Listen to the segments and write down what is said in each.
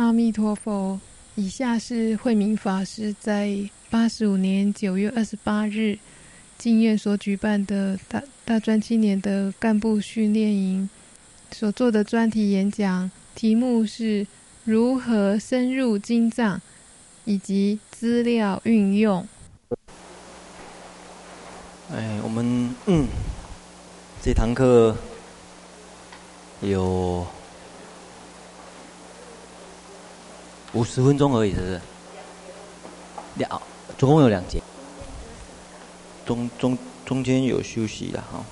阿弥陀佛。以下是慧明法师在八十五年九月二十八日经院所举办的大大专青年的干部训练营所做的专题演讲，题目是如何深入经藏以及资料运用。哎，我们嗯，这堂课有。五十分钟而已，是不是？两，总共有两节，中中中间有休息的哈。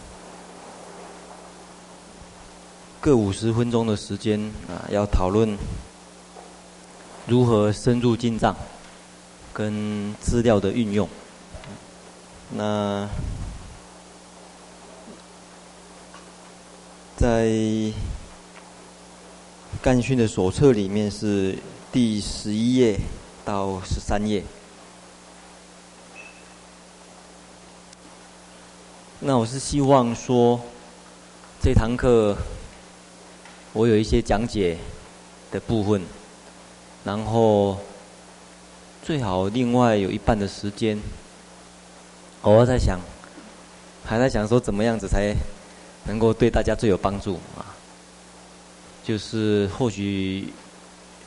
各五十分钟的时间啊，要讨论如何深入进藏跟资料的运用。那在干训的手册里面是。第十一页到十三页，那我是希望说，这堂课我有一些讲解的部分，然后最好另外有一半的时间，我在想，还在想说怎么样子才能够对大家最有帮助啊，就是或许。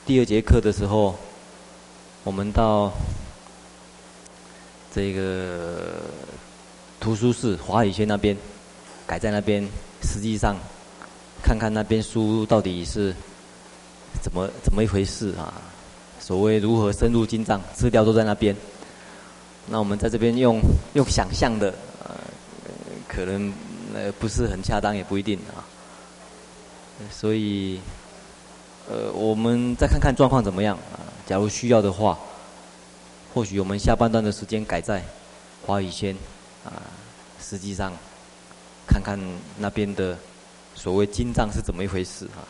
第二节课的时候，我们到这个图书室华语轩那边，改在那边。实际上，看看那边书到底是怎么怎么一回事啊？所谓如何深入经藏，资料都在那边。那我们在这边用用想象的，可能呃不是很恰当，也不一定啊。所以。呃，我们再看看状况怎么样啊？假如需要的话，或许我们下半段的时间改在华语轩啊。实际上，看看那边的所谓经藏是怎么一回事啊？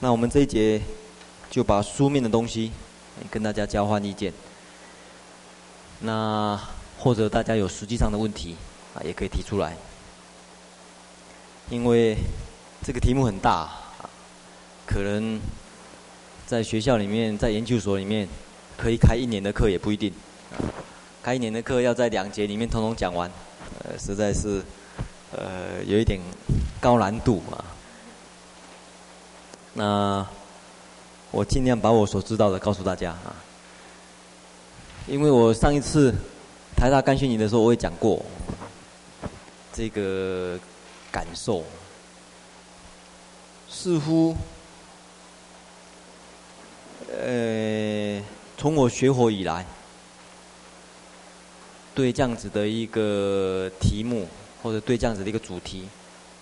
那我们这一节就把书面的东西跟大家交换意见。那或者大家有实际上的问题啊，也可以提出来。因为这个题目很大。可能在学校里面，在研究所里面，可以开一年的课也不一定。开一年的课要在两节里面通通讲完，呃，实在是呃有一点高难度啊。那我尽量把我所知道的告诉大家啊。因为我上一次台大干训营的时候，我也讲过这个感受，似乎。呃，从我学佛以来，对这样子的一个题目，或者对这样子的一个主题，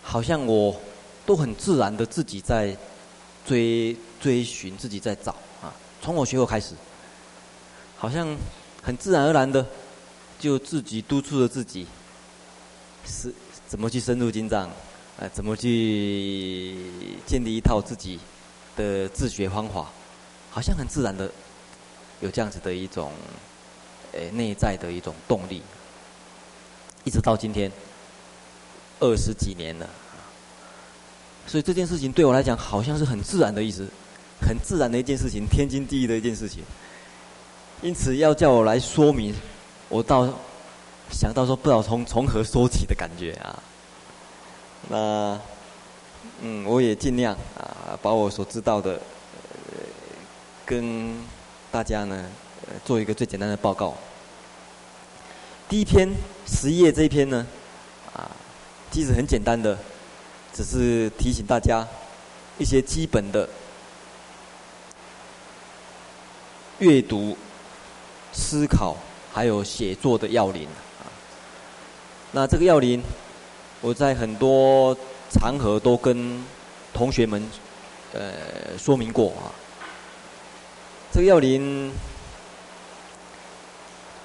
好像我都很自然的自己在追追寻，自己在找啊。从我学佛开始，好像很自然而然的就自己督促着自己，是怎么去深入经藏，啊，怎么去建立一套自己的自学方法。好像很自然的有这样子的一种诶内在的一种动力，一直到今天二十几年了，所以这件事情对我来讲好像是很自然的意思，很自然的一件事情，天经地义的一件事情。因此要叫我来说明，我倒想到说不知道从从何说起的感觉啊。那嗯，我也尽量啊，把我所知道的。跟大家呢，做一个最简单的报告。第一篇十页这一篇呢，啊，其实很简单的，只是提醒大家一些基本的阅读、思考还有写作的要领。那这个要领，我在很多场合都跟同学们呃说明过啊。这个要领，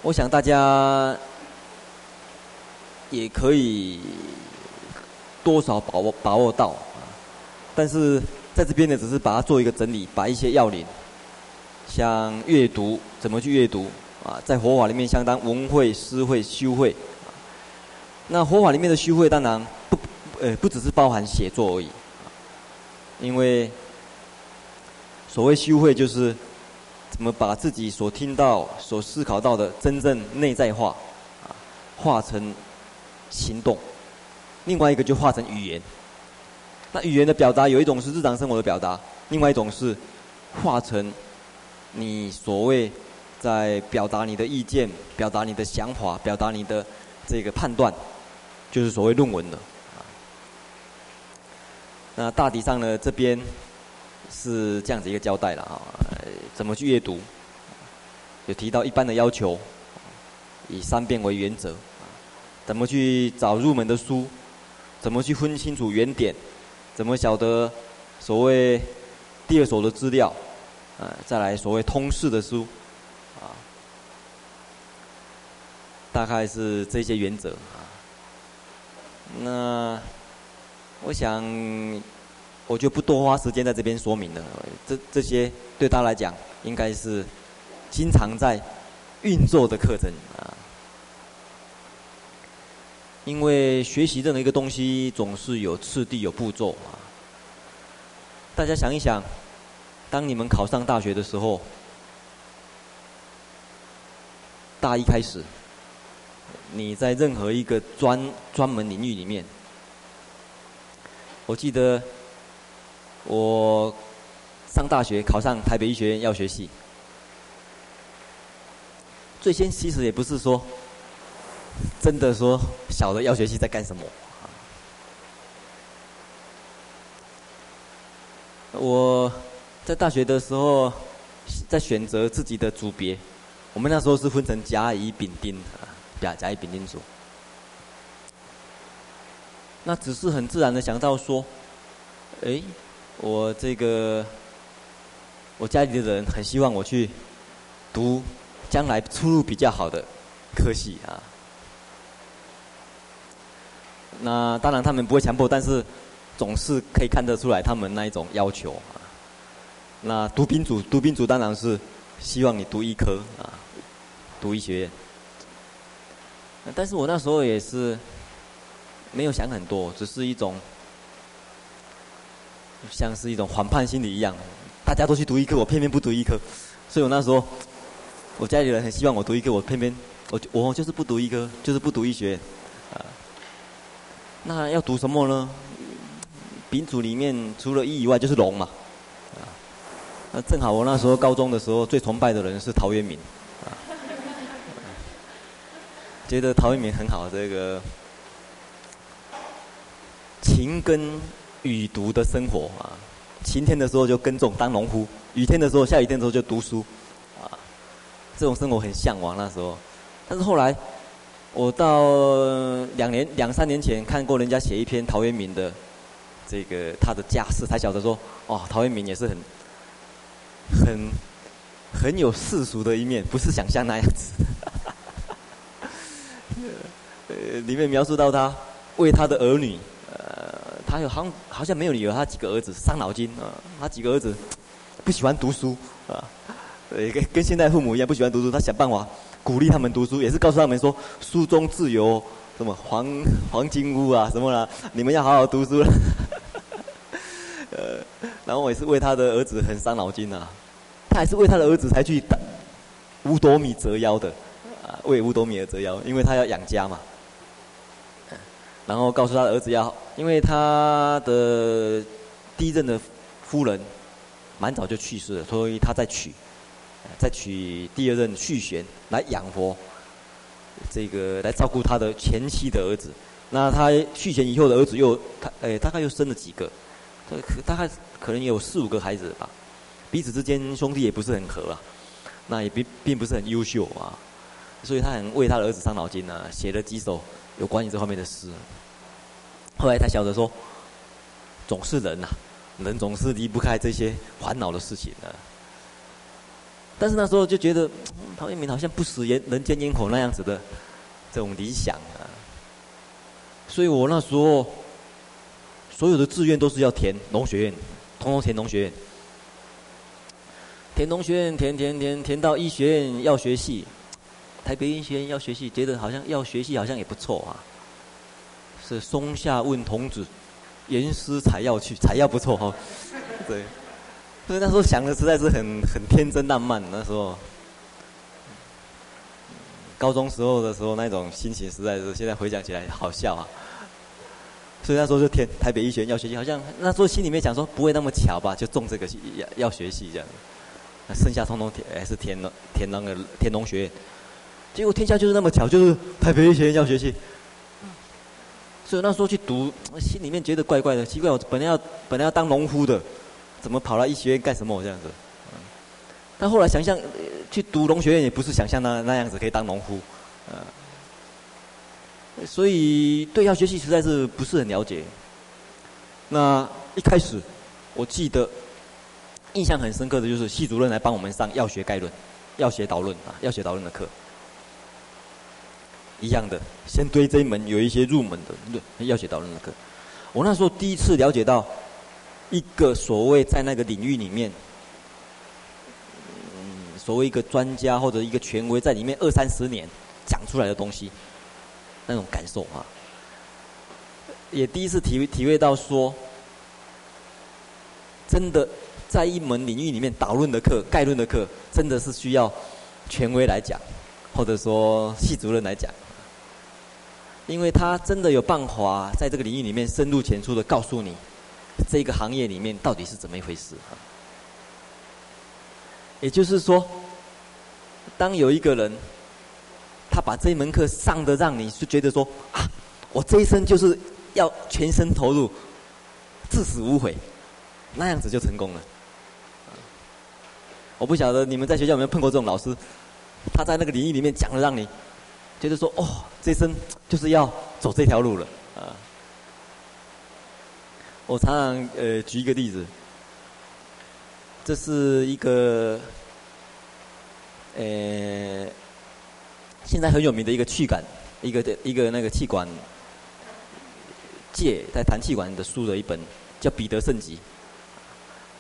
我想大家也可以多少把握把握到啊。但是在这边呢，只是把它做一个整理，把一些要领，像阅读怎么去阅读啊，在佛法里面相当文会、诗会、修慧。那佛法里面的修会，当然不呃不只是包含写作而已，因为。所谓修会，就是怎么把自己所听到、所思考到的真正内在化，啊，化成行动。另外一个就化成语言。那语言的表达有一种是日常生活的表达，另外一种是化成你所谓在表达你的意见、表达你的想法、表达你的这个判断，就是所谓论文的。那大体上呢，这边是这样子一个交代了啊，怎么去阅读？有提到一般的要求，以三遍为原则，怎么去找入门的书？怎么去分清楚原点？怎么晓得所谓第二手的资料？呃，再来所谓通识的书，啊，大概是这些原则啊。那我想，我就不多花时间在这边说明了。这这些对他来讲，应该是经常在运作的课程啊。因为学习任何一个东西，总是有次第、有步骤啊。大家想一想，当你们考上大学的时候，大一开始，你在任何一个专专门领域里面，我记得我上大学考上台北医学院药学系，最先其实也不是说。真的说，晓得药学系在干什么？我在大学的时候，在选择自己的组别，我们那时候是分成甲乙丙丁啊，甲甲乙丙丁组。那只是很自然的想到说，哎，我这个我家里的人很希望我去读将来出路比较好的科系啊。那当然，他们不会强迫，但是总是可以看得出来他们那一种要求啊。那读兵主，读兵主当然是希望你读医科啊，读医学院。但是我那时候也是没有想很多，只是一种像是一种反叛心理一样，大家都去读医科，我偏偏不读医科，所以我那时候我家里人很希望我读医科，我偏偏我我就是不读医科，就是不读医学啊。那要读什么呢？丙组里面除了医以外就是农嘛，啊，那正好我那时候高中的时候最崇拜的人是陶渊明，啊，觉得陶渊明很好，这个情根雨读的生活啊，晴天的时候就耕种当农夫，雨天的时候下雨天的时候就读书，啊，这种生活很向往那时候，但是后来。我到两年两三年前看过人家写一篇陶渊明的这个他的家世，才晓得说，哦，陶渊明也是很很很有世俗的一面，不是想象那样子。呃，里面描述到他为他的儿女，呃，他有好好像没有女儿，他几个儿子伤脑筋啊，他几个儿子不喜欢读书啊，呃，跟跟现在父母一样不喜欢读书，他想办法。鼓励他们读书，也是告诉他们说，书中自有什么黄黄金屋啊，什么啦，你们要好好读书了。呃，然后我也是为他的儿子很伤脑筋啊，他还是为他的儿子才去打五斗米折腰的，啊，为五斗米而折腰，因为他要养家嘛。然后告诉他的儿子要，因为他的第一任的夫人蛮早就去世了，所以他再娶。再娶第二任续弦来养活，这个来照顾他的前妻的儿子。那他续弦以后的儿子又他诶，大概又生了几个，大概可能有四五个孩子吧。彼此之间兄弟也不是很合啊，那也并并不是很优秀啊，所以他很为他的儿子伤脑筋啊，写了几首有关于这方面的事。后来他晓得说，总是人呐、啊，人总是离不开这些烦恼的事情啊。但是那时候就觉得，陶渊明好像不食人人间烟火那样子的这种理想啊，所以我那时候所有的志愿都是要填农学院，通通填农学院，填农学院，填填填填到医学院药学系，台北医学院要学系，觉得好像要学系好像也不错啊，是松下问童子，言师采药去，采药不错哈，对。所以那时候想的实在是很很天真烂漫。那时候，高中时候的时候那种心情实在是现在回想起来好笑啊。所以那时候就填台北医学院要学系，好像那时候心里面想说不会那么巧吧，就中这个要要学系这样。那剩下通通填还是填了填那个天农学院，结果天下就是那么巧，就是台北医学院药学系。所以那时候去读，心里面觉得怪怪的，奇怪，我本来要本来要当农夫的，怎么跑来医学院干什么这样子？但后来想想，去读农学院也不是想象那那样子可以当农夫，啊。所以对药学系实在是不是很了解。那一开始，我记得印象很深刻的就是系主任来帮我们上药学概论、药学导论啊、药学导论的课。一样的，先对这一门有一些入门的药学导论的课。我那时候第一次了解到，一个所谓在那个领域里面，嗯，所谓一个专家或者一个权威在里面二三十年讲出来的东西。那种感受啊，也第一次体会体会到说，真的在一门领域里面导论的课、概论的课，真的是需要权威来讲，或者说系主任来讲，因为他真的有办法在这个领域里面深入浅出的告诉你，这个行业里面到底是怎么一回事。也就是说，当有一个人。他把这一门课上的让你是觉得说啊，我这一生就是要全身投入，至死无悔，那样子就成功了。我不晓得你们在学校有没有碰过这种老师，他在那个领域里面讲的让你觉得说哦，这一生就是要走这条路了啊。我常常呃举一个例子，这是一个呃。现在很有名的一个气管，一个的一个那个气管界在谈气管的书的一本，叫彼得圣吉。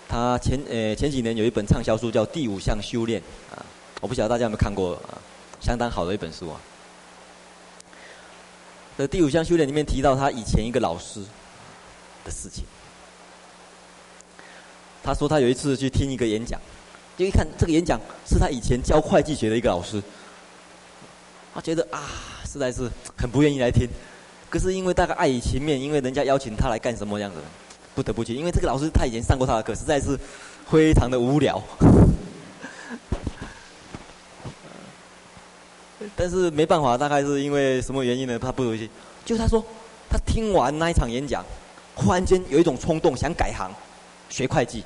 他前呃前几年有一本畅销书叫《第五项修炼》啊，我不晓得大家有没有看过啊，相当好的一本书啊。在《第五项修炼》里面提到他以前一个老师的事情。他说他有一次去听一个演讲，就一看这个演讲是他以前教会计学的一个老师。他觉得啊，实在是很不愿意来听，可是因为大概碍于情面，因为人家邀请他来干什么样子，不得不去。因为这个老师他以前上过他的课，实在是非常的无聊。但是没办法，大概是因为什么原因呢？他不如去。就他说，他听完那一场演讲，忽然间有一种冲动，想改行学会计。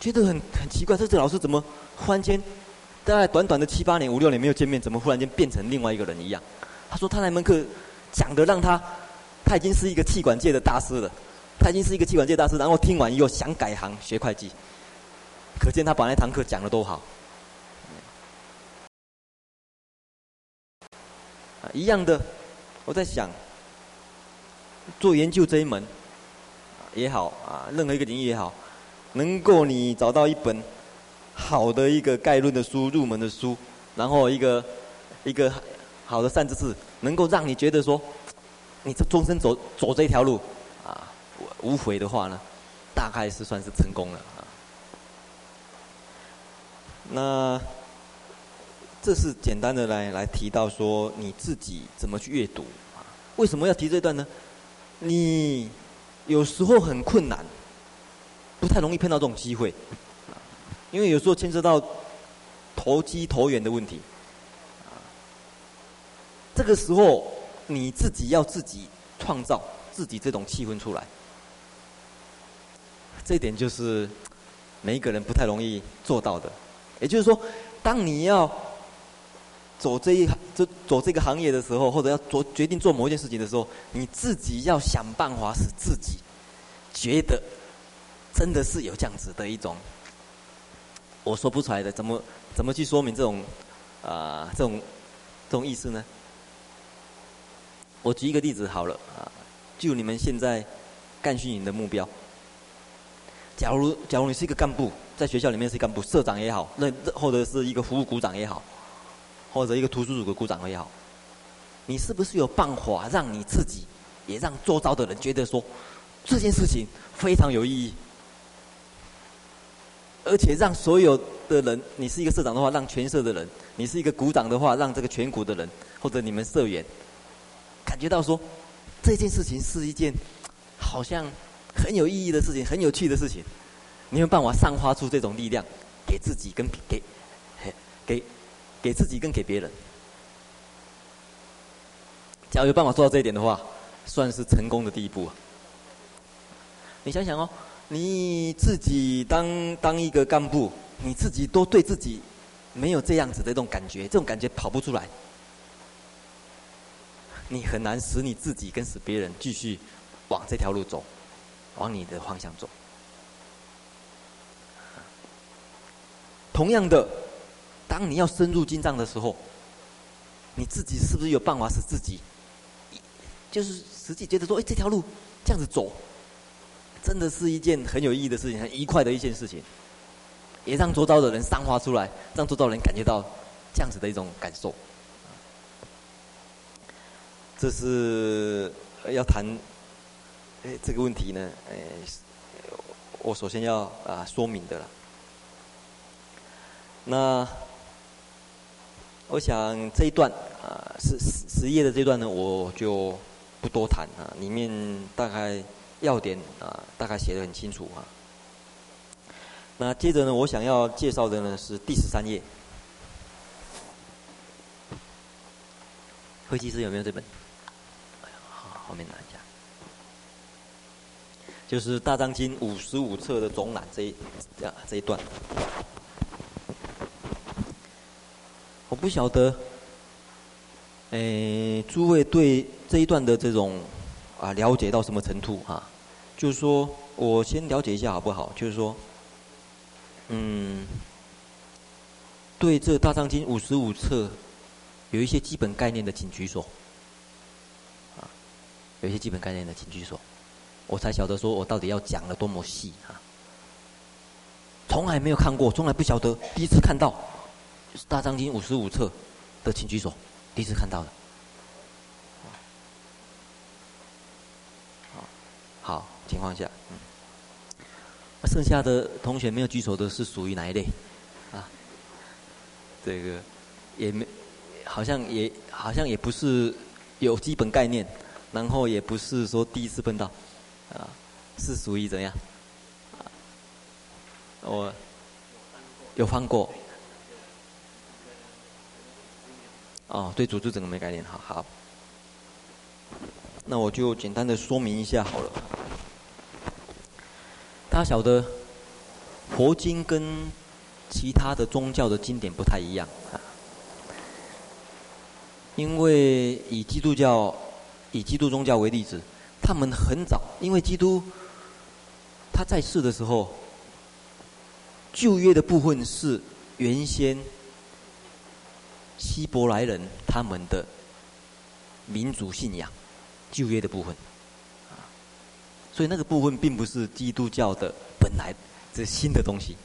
觉得很很奇怪，这这老师怎么忽然间，大概短短的七八年、五六年没有见面，怎么忽然间变成另外一个人一样？他说他那门课讲的让他，他已经是一个气管界的大师了，他已经是一个气管界大师，然后听完以后想改行学会计，可见他把那堂课讲的多好。啊，一样的，我在想，做研究这一门也好啊，任何一个领域也好。能够你找到一本好的一个概论的书，入门的书，然后一个一个好的善知识，能够让你觉得说，你这终身走走这条路啊无悔的话呢，大概是算是成功了。那这是简单的来来提到说你自己怎么去阅读啊？为什么要提这段呢？你有时候很困难。不太容易碰到这种机会，因为有时候牵涉到投机投缘的问题。这个时候你自己要自己创造自己这种气氛出来，这一点就是每一个人不太容易做到的。也就是说，当你要走这一行、走走这个行业的时候，或者要做决定做某一件事情的时候，你自己要想办法使自己觉得。真的是有这样子的一种，我说不出来的，怎么怎么去说明这种啊、这种这种意思呢？我举一个例子好了啊，就你们现在干训营的目标，假如假如你是一个干部，在学校里面是干部，社长也好，那或者是一个服务股长也好，或者一个图书组的股长也好，你是不是有办法让你自己，也让周遭的人觉得说，这件事情非常有意义，而且让所有的人，你是一个社长的话，让全社的人；你是一个股长的话，让这个全股的人，或者你们社员，感觉到说，这件事情是一件好像很有意义的事情，很有趣的事情。你有办法散发出这种力量，给自己跟给给给自己跟给别人。只要有办法做到这一点的话，算是成功的第一步。你想想哦，你自己当当一个干部，你自己都对自己没有这样子的这种感觉，这种感觉跑不出来，你很难使你自己跟使别人继续往这条路走，往你的方向走。同样的，当你要深入经藏的时候，你自己是不是有办法使自己？就是实际觉得说，哎，这条路这样子走，真的是一件很有意义的事情，很愉快的一件事情，也让周遭的人散发出来，让周遭人感觉到这样子的一种感受。这是要谈哎这个问题呢，哎，我首先要啊说明的了。那我想这一段啊十十页的这段呢，我就。不多谈啊，里面大概要点啊，大概写的很清楚啊。那接着呢，我想要介绍的呢是第十三页。会计师有没有这本？好，后面拿一下。就是《大藏经》五十五册的总览这一啊这一段。我不晓得。诶，诸位对这一段的这种啊了解到什么程度啊？就是说我先了解一下好不好？就是说，嗯，对这《大藏经》五十五册有一些基本概念的，请举手。啊，有一些基本概念的，请举手。我才晓得说我到底要讲的多么细啊！从来没有看过，从来不晓得，第一次看到《大藏经》五十五册的，请举手。第一次看到的，好，好情况下，嗯，剩下的同学没有举手的是属于哪一类？啊，这个也没，好像也好像也不是有基本概念，然后也不是说第一次碰到，啊，是属于怎样？啊，我有翻过。哦，对，组织整个没概念，好好。那我就简单的说明一下好了。大家晓得，佛经跟其他的宗教的经典不太一样啊。因为以基督教、以基督宗教为例子，他们很早，因为基督他在世的时候，旧约的部分是原先。希伯来人他们的民族信仰，旧约的部分，啊，所以那个部分并不是基督教的本来这新的东西，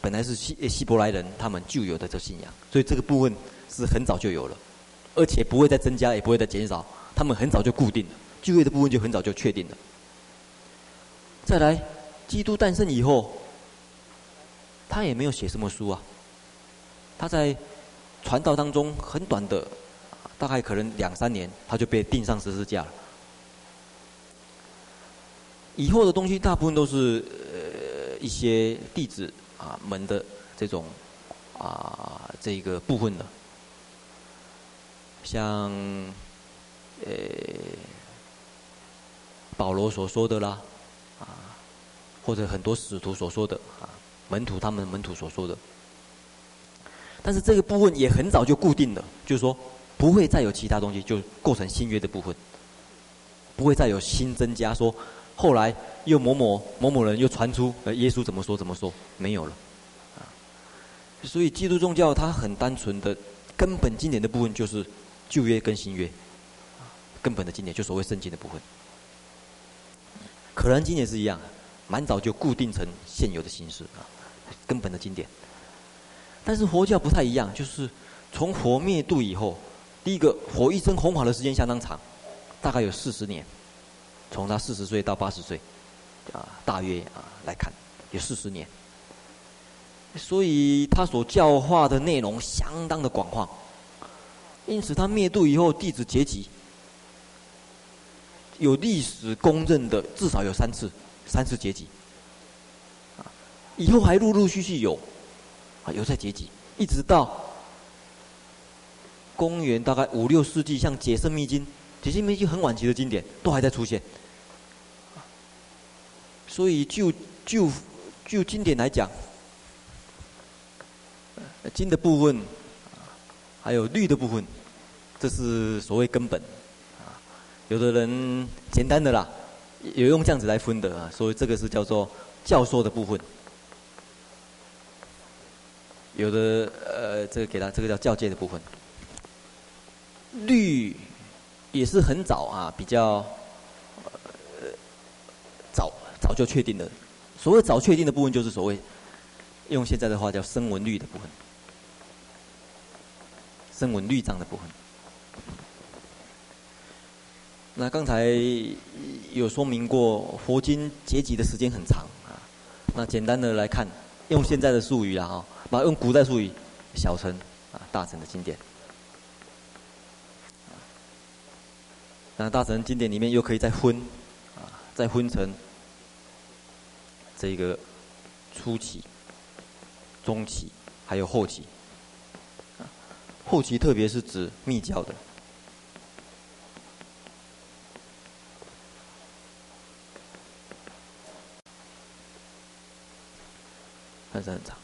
本来是希希伯来人他们就有的这信仰，所以这个部分是很早就有了，而且不会再增加，也不会再减少，他们很早就固定了，旧约的部分就很早就确定了。再来，基督诞生以后，他也没有写什么书啊。他在传道当中很短的，大概可能两三年，他就被钉上十字架了。以后的东西大部分都是呃一些弟子啊们的这种啊这个部分的，像呃保罗所说的啦啊，或者很多使徒所说的啊门徒他们门徒所说的。但是这个部分也很早就固定了，就是说不会再有其他东西，就构成新约的部分，不会再有新增加说，后来又某某某某人又传出呃耶稣怎么说怎么说没有了，啊，所以基督宗教它很单纯的根本经典的部分就是旧约跟新约，根本的经典就所谓圣经的部分，可兰经也是一样，蛮早就固定成现有的形式啊，根本的经典。但是佛教不太一样，就是从佛灭度以后，第一个佛一生弘法的时间相当长，大概有四十年，从他四十岁到八十岁，啊，大约啊来看，有四十年。所以他所教化的内容相当的广泛，因此他灭度以后，弟子结集，有历史公认的至少有三次，三次结集。啊，以后还陆陆续续有，啊，有在结集，一直到公元大概五六世纪，像《解圣密经》，《解圣密经》很晚期的经典都还在出现。所以就就就经典来讲。经的部分，还有律的部分，这是所谓根本。啊，有的人简单的啦，有用这样子来分的啊，所以这个是叫做教说的部分。有的呃，这个给他这个叫教诫的部分。律也是很早啊，比较呃早早就确定的。所谓早确定的部分，就是所谓用现在的话叫声闻律的部分。声闻律藏的部分。那刚才有说明过，佛经结集的时间很长啊。那简单的来看，用现在的术语啊，哈，那用古代术语，小乘啊、大乘的经典。那大乘经典里面又可以再分啊，再分成这个初期、中期，还有后期。后期特别是指密教的，还是很长。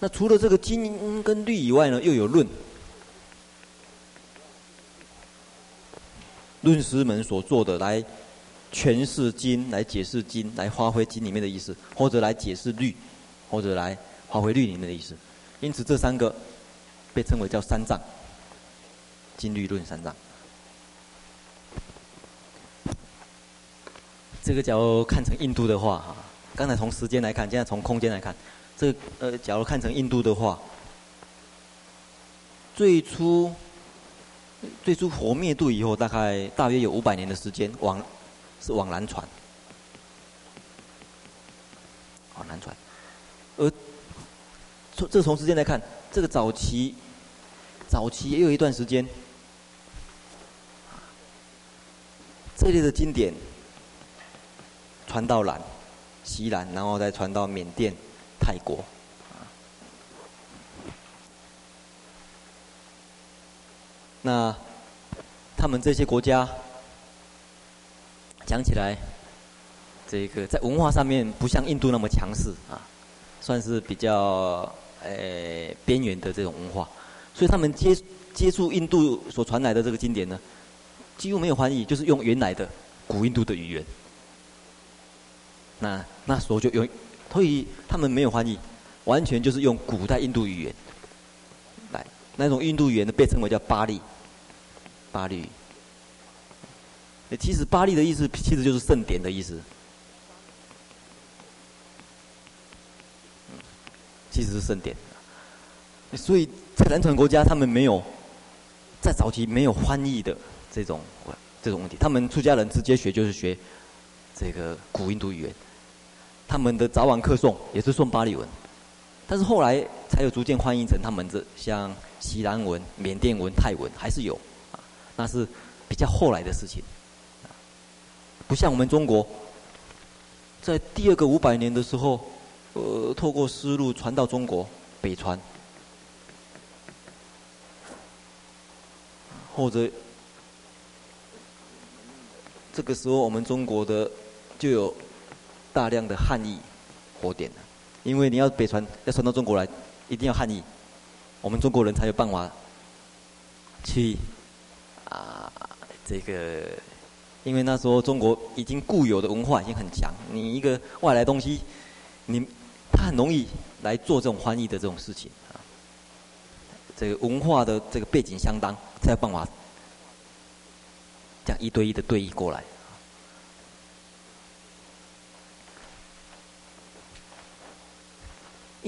那除了这个经跟律以外呢，又有论，论师们所做的来诠释经、来解释经、来发挥经里面的意思，或者来解释律，或者来发挥律里面的意思。因此，这三个。被称为叫三藏，经律论三藏。这个假如看成印度的话，哈，刚才从时间来看，现在从空间来看，这呃，假如看成印度的话，最初最初佛灭度以后，大概大约有五百年的时间，往是往南传，往南传，而从这从时间来看，这个早期。早期也有一段时间，这类的经典传到南、西南，然后再传到缅甸、泰国。那他们这些国家讲起来，这个在文化上面不像印度那么强势啊，算是比较诶边缘的这种文化。所以他们接接触印度所传来的这个经典呢，几乎没有翻译，就是用原来的古印度的语言。那那时候就用，所以他们没有翻译，完全就是用古代印度语言来。那种印度语言呢，被称为叫巴利，巴利。其实巴利的意思其实就是圣典的意思。其实是圣典。所以。在南传国家，他们没有在早期没有翻译的这种这种问题。他们出家人直接学就是学这个古印度语言，他们的早晚课诵也是诵巴利文，但是后来才有逐渐翻译成他们的像锡兰文、缅甸文、泰文还是有啊，那是比较后来的事情。不像我们中国，在第二个五百年的时候，呃，透过丝路传到中国北传。或者，这个时候我们中国的就有大量的汉译火点的，因为你要北传要传到中国来，一定要汉译，我们中国人才有办法去啊这个，因为那时候中国已经固有的文化已经很强，你一个外来东西，你他很容易来做这种翻译的这种事情啊。这个文化的这个背景相当，才有办法这样一对一的对译过来。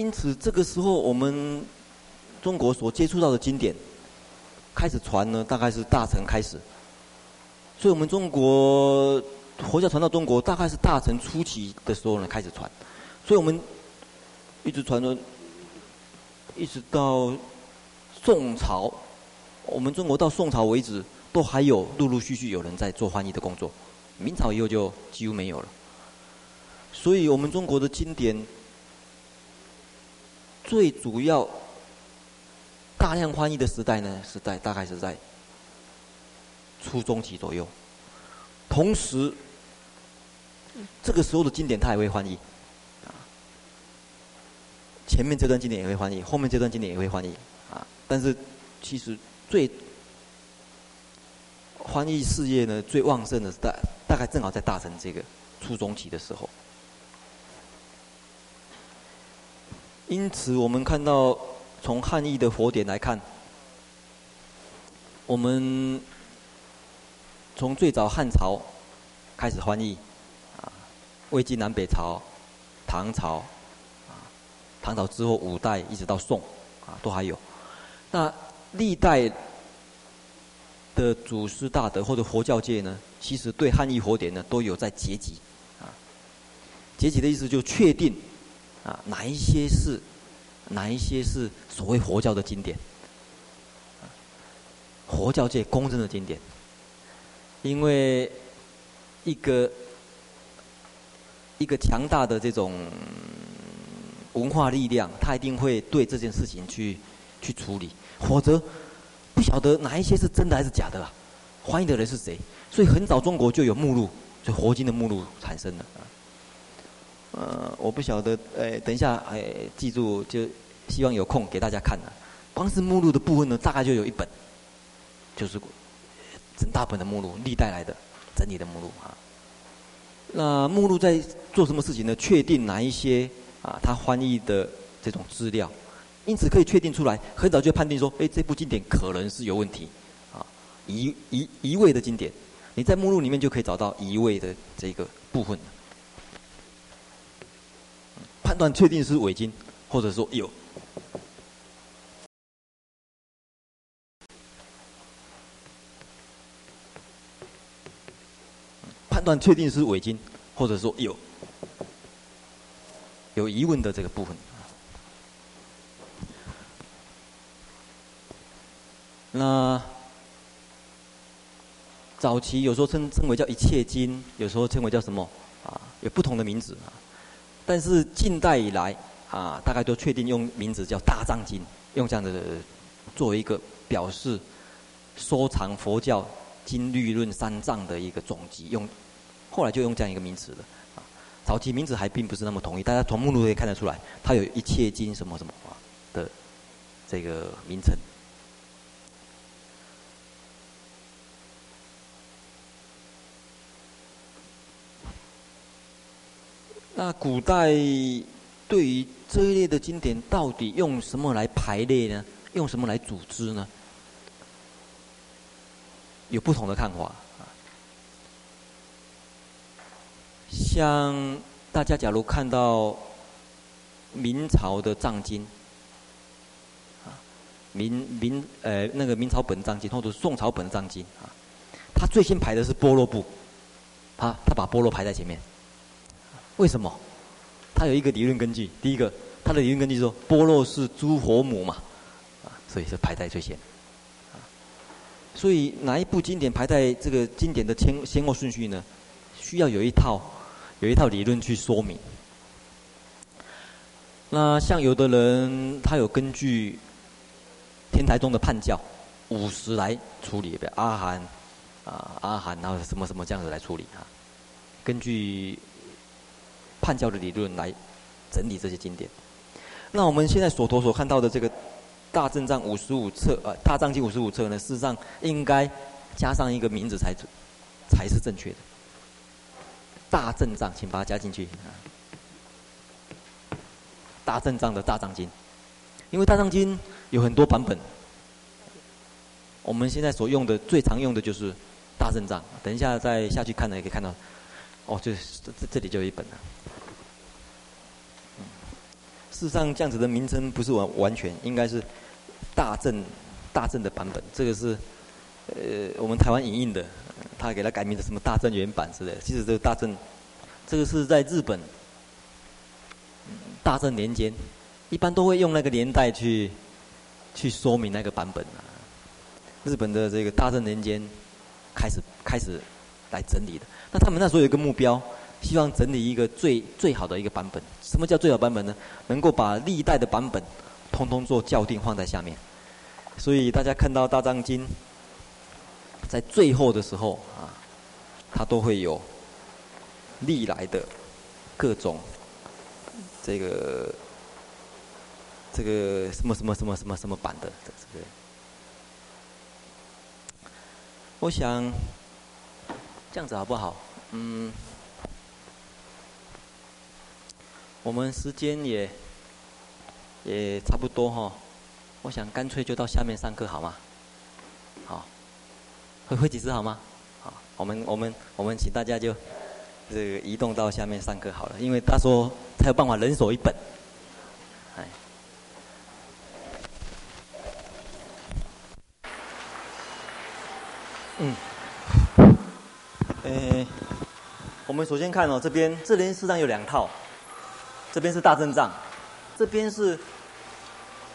因此，这个时候我们中国所接触到的经典开始传呢，大概是大乘开始。所以我们中国佛教传到中国，大概是大乘初期的时候呢开始传，所以我们一直传到一直到宋朝，我们中国到宋朝为止，都还有陆陆续续有人在做翻译的工作。明朝以后就几乎没有了。所以我们中国的经典最主要大量翻译的时代呢，是在大概是在初中期左右。同时，这个时候的经典他也会翻译，啊，前面这段经典也会翻译，后面这段经典也会翻译，啊，但是其实最翻译事业呢最旺盛的是大大概正好在大乘这个初中期的时候。因此，我们看到从汉译的佛典来看，我们从最早汉朝开始翻译，啊，魏晋南北朝、唐朝，啊，唐朝之后五代一直到宋，啊，都还有。那历代的祖师大德或者佛教界呢，其实对汉译佛典呢都有在结集，啊，结集的意思就确定。啊，哪一些是，哪一些是所谓佛教的经典？佛教界公认的经典，因为一个一个强大的这种文化力量，他一定会对这件事情去去处理，否则不晓得哪一些是真的还是假的啊？翻译的人是谁？所以很早中国就有目录，就佛经的目录产生了。呃，我不晓得，呃，等一下，哎，记住，就希望有空给大家看的。光是目录的部分呢，大概就有一本，就是整大本的目录，历代来的整理的目录啊。那目录在做什么事情呢？确定哪一些啊，他翻译的这种资料，因此可以确定出来，很早就判定说，哎，这部经典可能是有问题，啊，一一一位的经典，你在目录里面就可以找到一位的这个部分。判断确定是伪经，或者说有。判断确定是伪经，或者说有有疑问的这个部分。那早期有时候称称为叫一切经，有时候称为叫什么啊？有不同的名字啊。但是近代以来，啊，大概都确定用名字叫《大藏经》，用这样的作为一个表示收藏佛教经律论三藏的一个总集，用后来就用这样一个名词了。啊，早期名字还并不是那么统一，大家从目录可以看得出来，它有一切经什么什么的这个名称。那古代对于这一类的经典，到底用什么来排列呢？用什么来组织呢？有不同的看法啊。像大家假如看到明朝的藏经，啊，明明呃那个明朝本藏经，或者宋朝本藏经啊，他最先排的是波罗部，他他把波罗排在前面。为什么？他有一个理论根据。第一个，他的理论根据说，波若是诸佛母嘛，啊，所以是排在最先。所以哪一部经典排在这个经典的先先后顺序呢？需要有一套有一套理论去说明。那像有的人，他有根据天台宗的判教五十来处理，比如阿含啊阿含，然后什么什么这样子来处理啊，根据。判教的理论来整理这些经典。那我们现在所头所看到的这个《大正藏五十五册》呃，《大藏经五十五册》呢，事实上应该加上一个名字才才是正确的。大正藏，请把它加进去。大正藏的《大藏经》，因为《大藏经》有很多版本，我们现在所用的最常用的就是大正藏。等一下再下去看呢，也可以看到。哦，就是这这里就有一本了。事实上，这样子的名称不是完完全，应该是大正大正的版本。这个是呃我们台湾引印的，他给他改名的什么大正原版之类的。其实这个大正，这个是在日本大正年间，一般都会用那个年代去去说明那个版本啊。日本的这个大正年间开始开始来整理的。那他们那时候有一个目标，希望整理一个最最好的一个版本。什么叫最好版本呢？能够把历代的版本通通做校订放在下面。所以大家看到《大藏经》在最后的时候啊，它都会有历来的各种这个这个什么什么什么什么什么版的这个。我想这样子好不好？嗯，我们时间也也差不多哈。我想干脆就到下面上课好吗？好，会会几次好吗？好，我们我们我们请大家就这个移动到下面上课好了，因为他说才有办法人手一本。哎，嗯，呃，我们首先看哦，这边这边实际上有两套，这边是大正藏，这边是。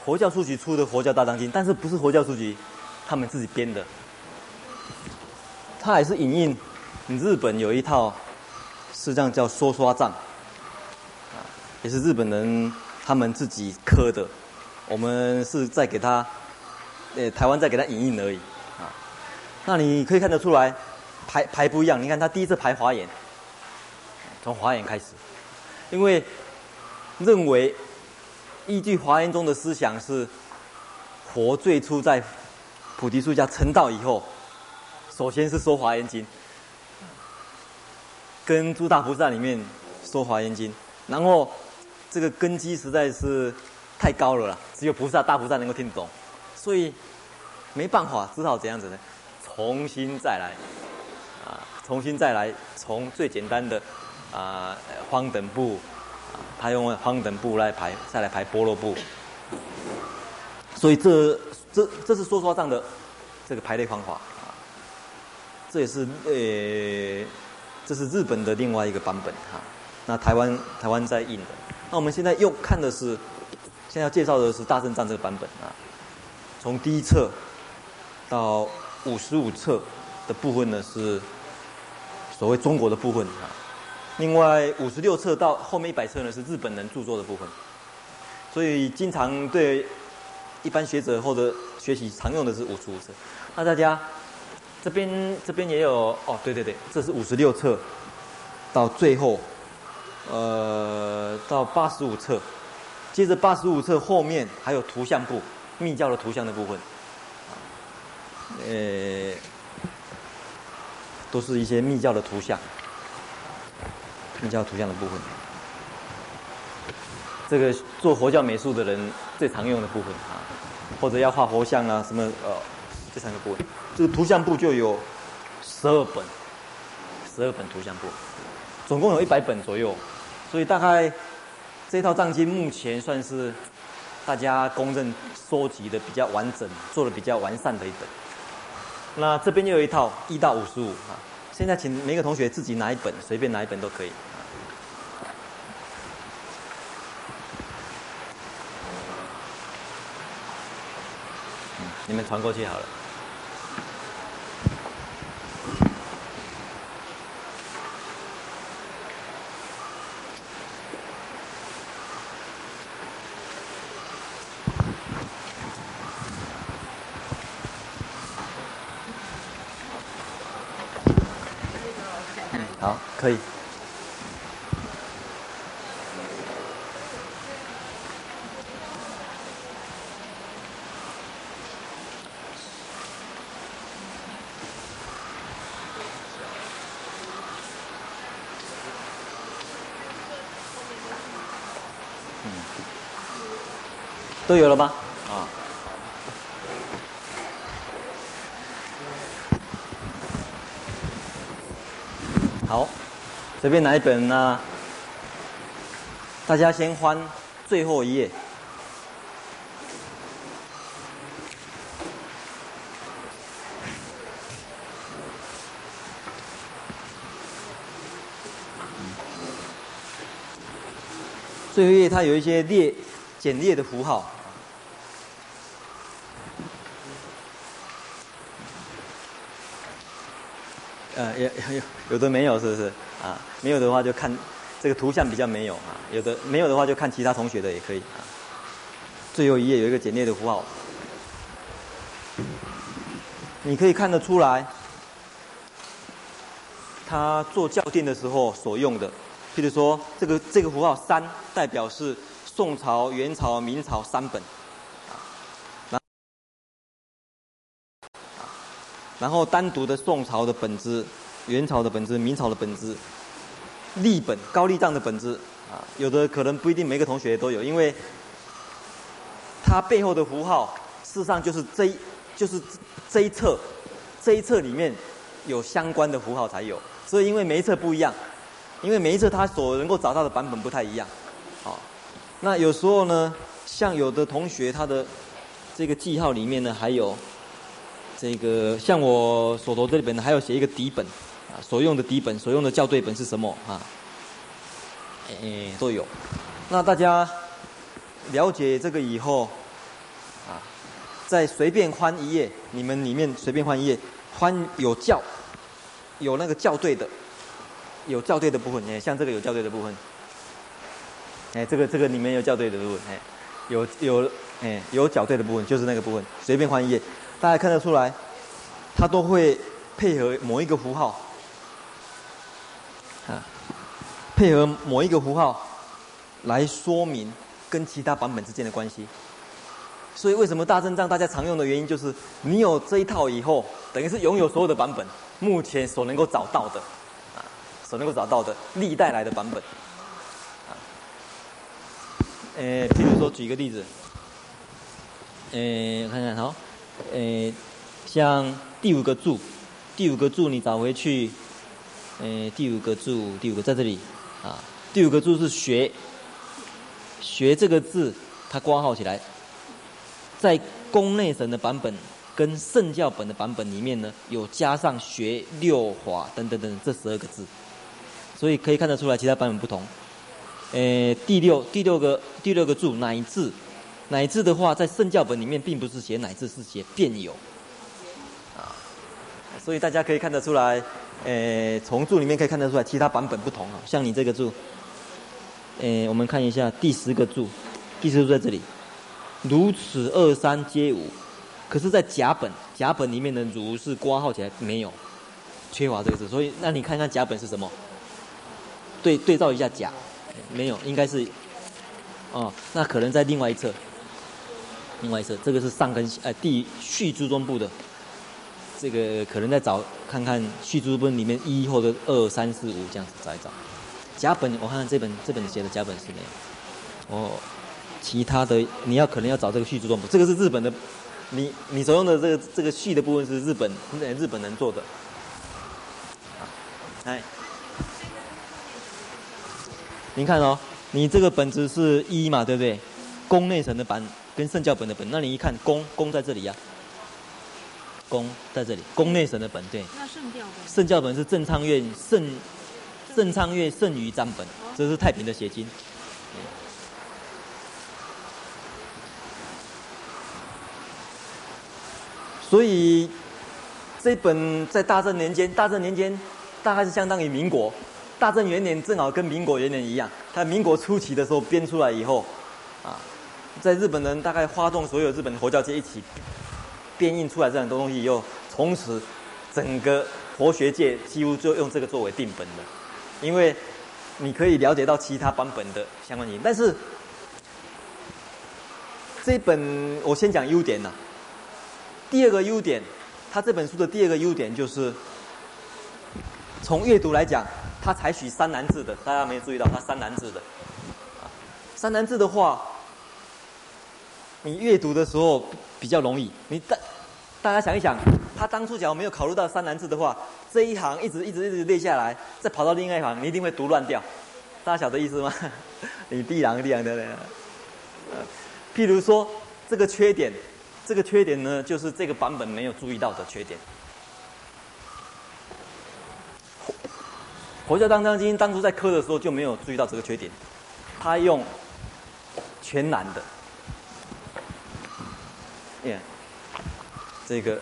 佛教书局出的《佛教大藏经》，但是不是佛教书局他们自己编的，它还是引印日本有一套，实际上叫说刷藏，也是日本人他们自己刻的，我们是在给他，呃，台湾在给他引印而已，啊，那你可以看得出来，排排不一样，你看他第一次排华严，从华严开始，因为认为。依据华严中的思想是，佛最初在菩提树下成道以后，首先是说华严经，跟诸大菩萨里面说华严经，然后这个根基实在是太高了啦，只有菩萨大菩萨能够听得懂，所以没办法，只好怎样子呢？重新再来，重新再来，从最简单的啊方等部。他用方等部来排，再来排般若部，所以这这这是说说藏的这个排列方法啊，这也是呃，这是日本的另外一个版本哈。那台湾台湾在印的，那我们现在又看的是，现在要介绍的是大正藏这个版本啊，从第一册到五十五册的部分呢，是所谓中国的部分啊。另外五十六册到后面一百册呢，是日本人著作的部分，所以经常对一般学者或者学习常用的是五十五册。那大家这边这边也有哦，对对对，这是五十六册，到最后呃到八十五册，接着八十五册后面还有图像部密教的图像的部分，呃，都是一些密教的图像。密教图像的部分，这个做佛教美术的人最常用的部分啊，或者要画佛像啊什么呃，这三个部分，这个图像部就有十二本，十二本图像部，总共有一百本左右，所以大概这套藏经目前算是大家公认收集的比较完整、做的比较完善的一本。那这边又有一套一到五十五啊。现在请每个同学自己拿一本，随便拿一本都可以。你们传过去好了。好可以。都有了吗？好随便拿一本呢大家先翻最后一页。最后一页它有一些列简列的符号。有 有有的没有，是不是？啊，没有的话就看这个图像比较没有啊，有的没有的话就看其他同学的也可以啊。最后一页有一个简略的符号，你可以看得出来，他做校订的时候所用的，譬如说这个这个符号三代表是宋朝、元朝、明朝三本。然后单独的宋朝的本子、元朝的本子、明朝的本子、隶本高丽账的本子啊，有的可能不一定每个同学都有，因为它背后的符号事实上就是这一就是这一册这一册里面有相关的符号才有，所以因为每一册不一样，因为每一册它所能够找到的版本不太一样，啊，那有时候呢，像有的同学他的这个记号里面呢还有。这个像我手头这里本呢，还有写一个底本，所用的底本，所用的校对本是什么啊？哎，都有。那大家了解这个以后，啊，再随便翻一页，你们里面随便翻一页，翻有校，有那个校对的，有校对的部分，哎，像这个有校对的部分，哎，这个这个里面有校对的部分，哎，有有哎有校对的部分，就是那个部分，随便翻一页。大家看得出来，它都会配合某一个符号，啊，配合某一个符号来说明跟其他版本之间的关系。所以为什么大正仗大家常用的原因，就是你有这一套以后，等于是拥有所有的版本，目前所能够找到的，啊，所能够找到的历代来的版本，啊，诶，比如说举一个例子，诶，我看看好。诶，像第五个注，第五个注你找回去，诶，第五个注，第五个在这里，啊，第五个注是学，学这个字，它挂号起来，在宫内省的版本跟圣教本的版本里面呢，有加上学六华等等等这十二个字，所以可以看得出来其他版本不同。诶，第六第六个第六个注乃至。乃至的话，在圣教本里面并不是写乃至，是写便有，啊，所以大家可以看得出来，诶，从注里面可以看得出来，其他版本不同啊。像你这个注，诶，我们看一下第十个注，第十个注在这里，如此二三皆无，可是，在甲本甲本里面的如是挂号起来没有，缺乏这个字，所以那你看看甲本是什么？对对照一下甲，没有，应该是，哦，那可能在另外一侧。另外一侧，这个是上根呃第续注中部的，这个可能再找看看续注本里面一或者二三四五这样子找一找。甲本我看看这本这本写的甲本是没有，哦，其他的你要可能要找这个续注中部，这个是日本的，你你所用的这个这个续的部分是日本日本人做的。哎，您看哦，你这个本子是一嘛，对不对？宫内省的版。跟圣教本的本，那你一看，宫宫在这里呀、宫在这里，宫内省的本对。那圣教本？圣教本是正昌院圣正昌院圣于章本，这是太平的写经。所以这本在大正年间，大正年间大概是相当于民国，大正元年正好跟民国元年一样，它民国初期的时候编出来以后，啊。在日本人大概发动所有日本佛教界一起编印出来这样东西以后，从此整个佛学界几乎就用这个作为定本的，因为你可以了解到其他版本的相关性。但是这本我先讲优点呐，第二个优点，它这本书的第二个优点就是从阅读来讲，它采取三南字的，大家没有注意到它三南字的，三南字的话。你阅读的时候比较容易，你大大家想一想，他当初假如没有考虑到三难制的话，这一行一直一直一直列下来，再跑到另外一行，你一定会读乱掉。大家晓得意思吗？你第一行第一行的，譬如说这个缺点，这个缺点呢，就是这个版本没有注意到的缺点。佛教当当今当初在刻的时候就没有注意到这个缺点，他用全蓝的。耶，这个，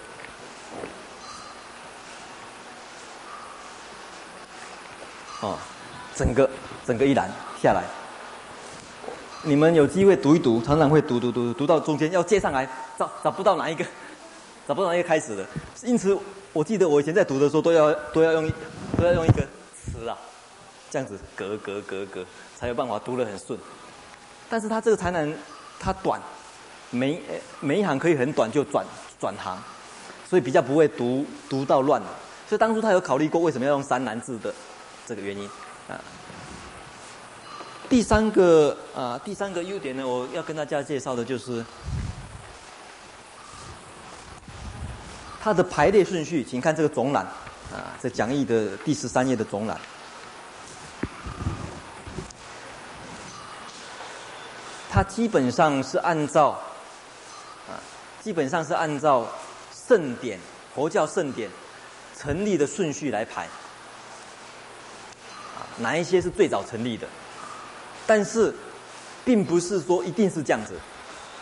哦，整个整个一栏下来，你们有机会读一读，常常会读读读读到中间要接上来，找找不到哪一个，找不到哪一个开始的。因此，我记得我以前在读的时候都要都要用都要用一个词啊，这样子隔隔隔隔，才有办法读得很顺。但是它这个才能它短。每每一行可以很短就转转行，所以比较不会读读到乱。所以当初他有考虑过为什么要用三蓝字的这个原因啊。第三个啊，第三个优点呢，我要跟大家介绍的就是它的排列顺序。请看这个总览啊，这讲义的第十三页的总览，它基本上是按照。基本上是按照圣典、佛教圣典成立的顺序来排，啊，哪一些是最早成立的？但是，并不是说一定是这样子，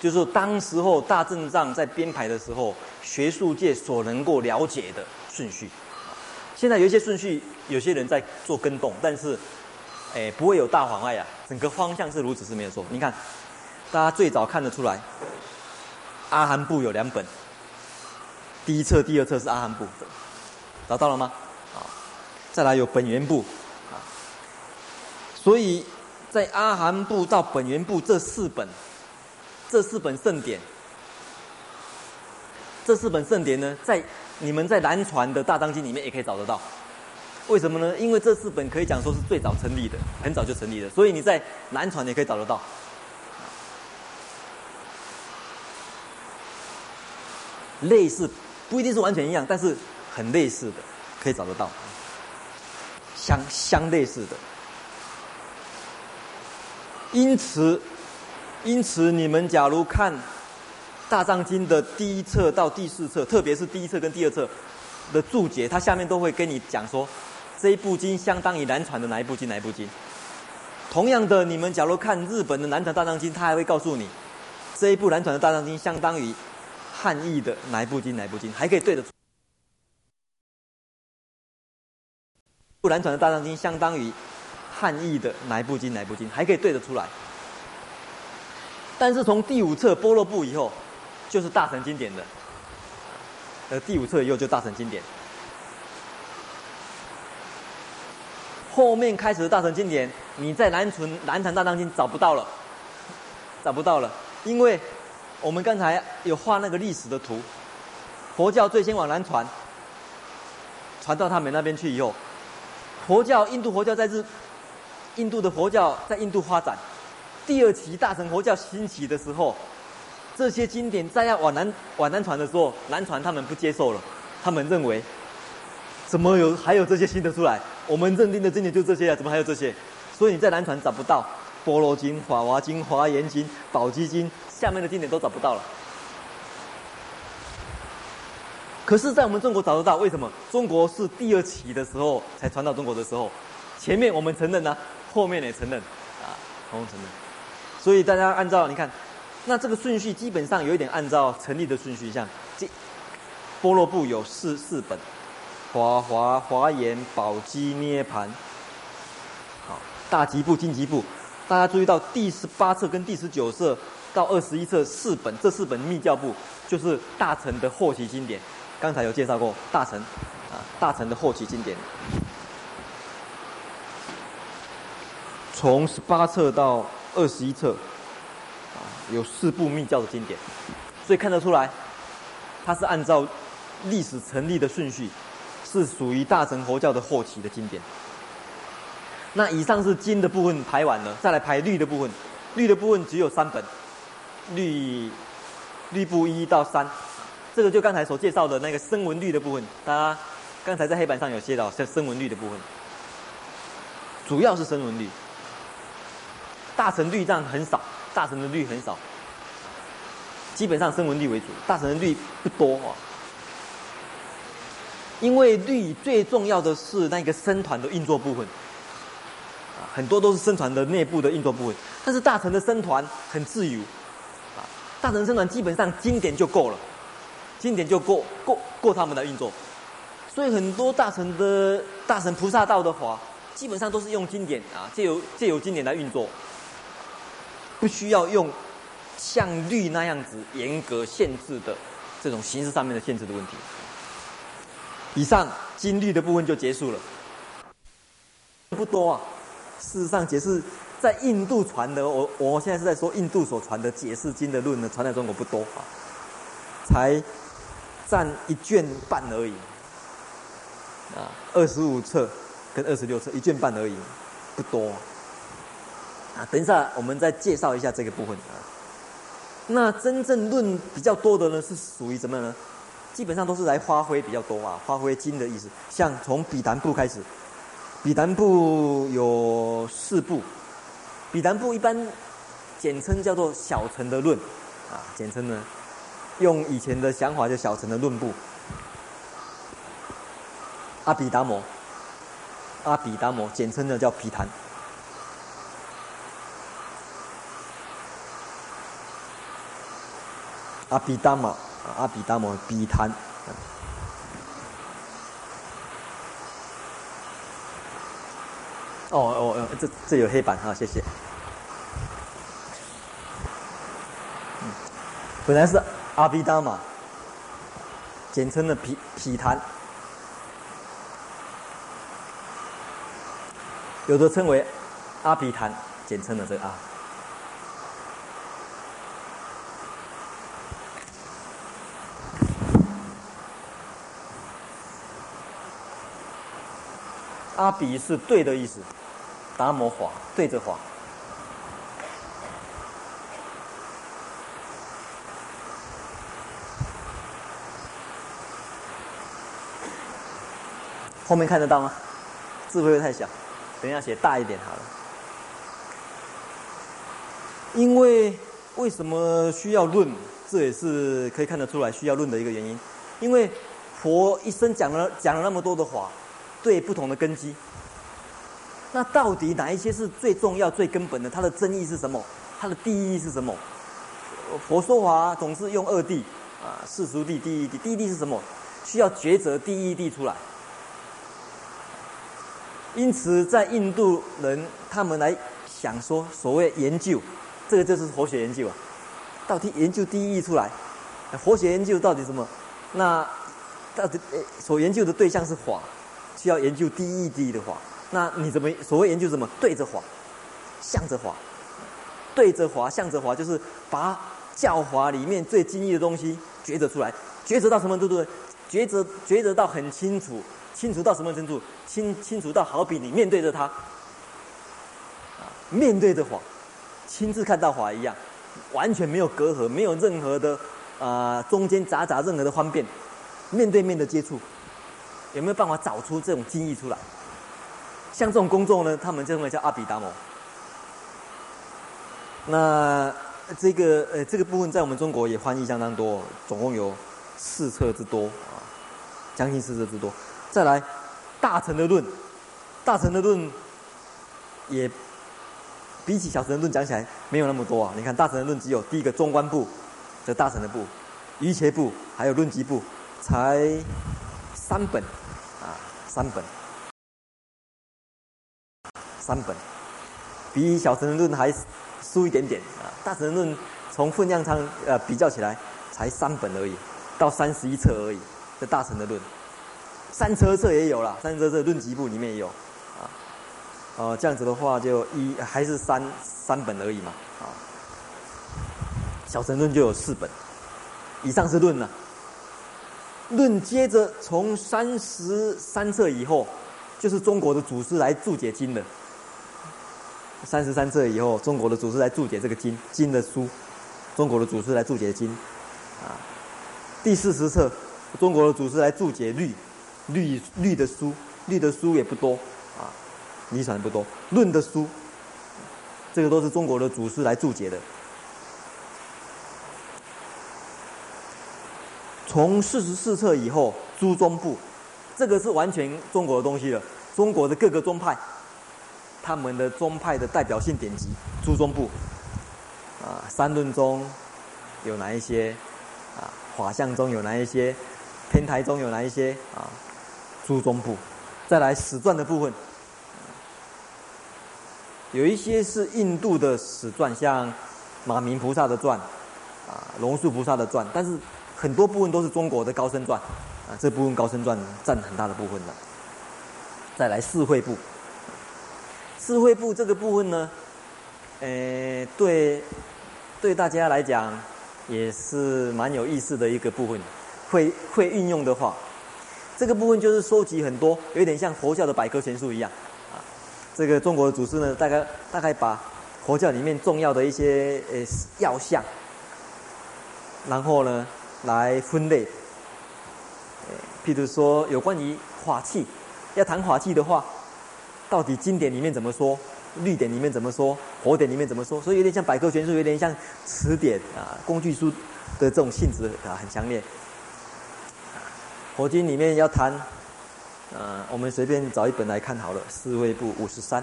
就是说当时候大阵仗在编排的时候，学术界所能够了解的顺序。现在有一些顺序，有些人在做跟动，但是，哎，不会有大妨碍啊。整个方向是如此是没有错。你看，大家最早看得出来。阿含部有两本，第一册、第二册是阿含部，找到了吗？啊，再来有本源部，啊，所以在阿含部到本源部这四本，这四本圣典，这四本圣典呢，在你们在南传的大藏经里面也可以找得到。为什么呢？因为这四本可以讲说是最早成立的，很早就成立的，所以你在南传也可以找得到。类似不一定是完全一样，但是很类似的，可以找得到，相相类似的。因此，因此你们假如看《大藏经》的第一册到第四册，特别是第一册跟第二册的注解，它下面都会跟你讲说，这一部经相当于南传的哪一部经哪一部经。同样的，你们假如看日本的南传大藏经，它还会告诉你，这一部南传的大藏经相当于。汉译的哪一部经哪一部经还可以对得出？不南传的大藏经相当于汉译的哪一部经哪一部经还可以对得出来？但是从第五册般若部以后，就是大乘经典的。呃，第五册以后就大乘经典，后面开始的大乘经典，你在南传南传大藏经找不到了，找不到了，因为。我们刚才有画那个历史的图，佛教最先往南传，传到他们那边去以后，佛教印度佛教在日，印度的佛教在印度发展，第二期大乘佛教兴起的时候，这些经典再要往南往南传的时候，南传他们不接受了，他们认为，怎么有还有这些新的出来？我们认定的经典就这些啊，怎么还有这些？所以你在南传找不到《般若经》《法华经》《华严经》《宝积经》。下面的经典都找不到了，可是，在我们中国找得到。为什么？中国是第二期的时候才传到中国的时候，前面我们承认呢、啊，后面也承认，啊，统统承认。所以大家按照你看，那这个顺序基本上有一点按照成立的顺序，像这般若部有四四本，华华华严宝积涅盘，好，大集部经集部，大家注意到第十八册跟第十九册。到二十一册四本，这四本密教部就是大乘的后期经典。刚才有介绍过大乘，啊，大乘的后期经典，从十八册到二十一册，啊，有四部密教的经典，所以看得出来，它是按照历史成立的顺序，是属于大乘佛教的后期的经典。那以上是金的部分排完了，再来排绿的部分，绿的部分只有三本。律律部一到三，这个就刚才所介绍的那个声闻律的部分，大家刚才在黑板上有写到，像声闻律的部分，主要是声闻律，大乘律藏很少，大乘的律很少，基本上声闻律为主，大乘的律不多啊。因为律最重要的是那个僧团的运作部分，很多都是生团的内部的运作部分。但是大成的生团很自由，大乘僧团基本上经典就够了，经典就够够够他们的运作。所以很多大乘的大乘菩萨道的法，基本上都是用经典啊，借由借由经典来运作，不需要用像律那样子严格限制的这种形式上面的限制的问题。以上经律的部分就结束了，不多啊。事实上，解释在印度传的，我我现在是在说印度所传的解释经的论呢，传在中国不多啊，才占一卷半而已。啊，二十五册跟二十六册一卷半而已，不多。啊，等一下我们再介绍一下这个部分啊。那真正论比较多的呢，是属于什么呢？基本上都是来发挥比较多啊，发挥经的意思。像从毗昙部开始，毗昙部有四部，毗昙部一般简称叫做小乘的论，啊，简称呢，用以前的想法就小乘的论部。阿毗达摩，阿毗达摩简称的叫毗昙。阿毗达摩。阿毗达摩毗昙，哦哦哦，这这有黑板哈，谢谢。本来是阿毗达嘛，简称的毗毗昙，有的称为阿毗昙，简称的这个啊。阿比是对的意思，达摩法对着法。后面看得到吗？字会不会太小？等一下写大一点好了。因为为什么需要论？这也是可以看得出来需要论的一个原因。因为佛一生讲了讲了那么多的法。对不同的根基，那到底哪一些是最重要、最根本的？它的真义是什么？它的第一义是什么？佛说法总是用二谛啊，世俗谛、第一谛。第一谛是什么？需要抉择第一谛出来。因此，在印度人他们来想说，所谓研究，这个就是佛学研究啊。到底研究第一义出来，佛学研究到底什么？那到底所研究的对象是法。需要研究第一谛的话，那你怎么所谓研究什么？对着法，向着法，对着法，向着法，就是把教法里面最精义的东西抉择出来，抉择到什么程度？抉择抉择到很清楚，清楚到什么程度？清清楚到好比你面对着他，啊，面对着滑，亲自看到法一样，完全没有隔阂，没有任何的啊、呃、中间杂杂任何的方便，面对面的接触。有没有办法找出这种精义出来？像这种工作呢，他们就认为叫阿毗达摩。那这个呃，这个部分在我们中国也翻译相当多，总共有四册之多啊，将近四册之多。再来，大乘的论，大乘的论也比起小乘的论讲起来没有那么多啊。你看，大乘的论只有第一个中观部，这大乘的部，瑜伽部，还有论集部，才三本啊。三本，三本，比小乘论还输一点点啊！大乘论从分量上呃比较起来，才三本而已，到三十一册而已。这大乘的论，三车册也有了，三车册论集部里面也有啊。呃，这样子的话就一还是三三本而已嘛啊。小乘论就有四本，以上是论了。论接着从三十三册以后，就是中国的祖师来注解经的。三十三册以后，中国的祖师来注解这个经经的书，中国的祖师来注解经，啊，第四十册，中国的祖师来注解律，律律的书，律的书也不多，啊，遗传不多，论的书，这个都是中国的祖师来注解的。从四十四册以后，诸宗部，这个是完全中国的东西了。中国的各个宗派，他们的宗派的代表性典籍诸宗部，啊，三论中有哪一些？啊，法相中有哪一些？天台中有哪一些？啊，诸宗部，再来史传的部分，有一些是印度的史传，像马明菩萨的传，啊，龙树菩萨的传，但是很多部分都是中国的高僧传，啊，这部分高僧传占很大的部分的。再来四会部。智慧部这个部分呢，呃，对，对大家来讲也是蛮有意思的一个部分。会会运用的话，这个部分就是收集很多，有点像佛教的百科全书一样啊。这个中国的祖师呢，大概大概把佛教里面重要的一些呃要项，然后呢来分类。譬如说有关于法器，要谈法器的话。到底经典里面怎么说？律典里面怎么说？佛典里面怎么说？所以有点像百科全书，有点像词典啊，工具书的这种性质啊，很强烈。佛经里面要谈，呃，我们随便找一本来看好了，《四位部》五十三，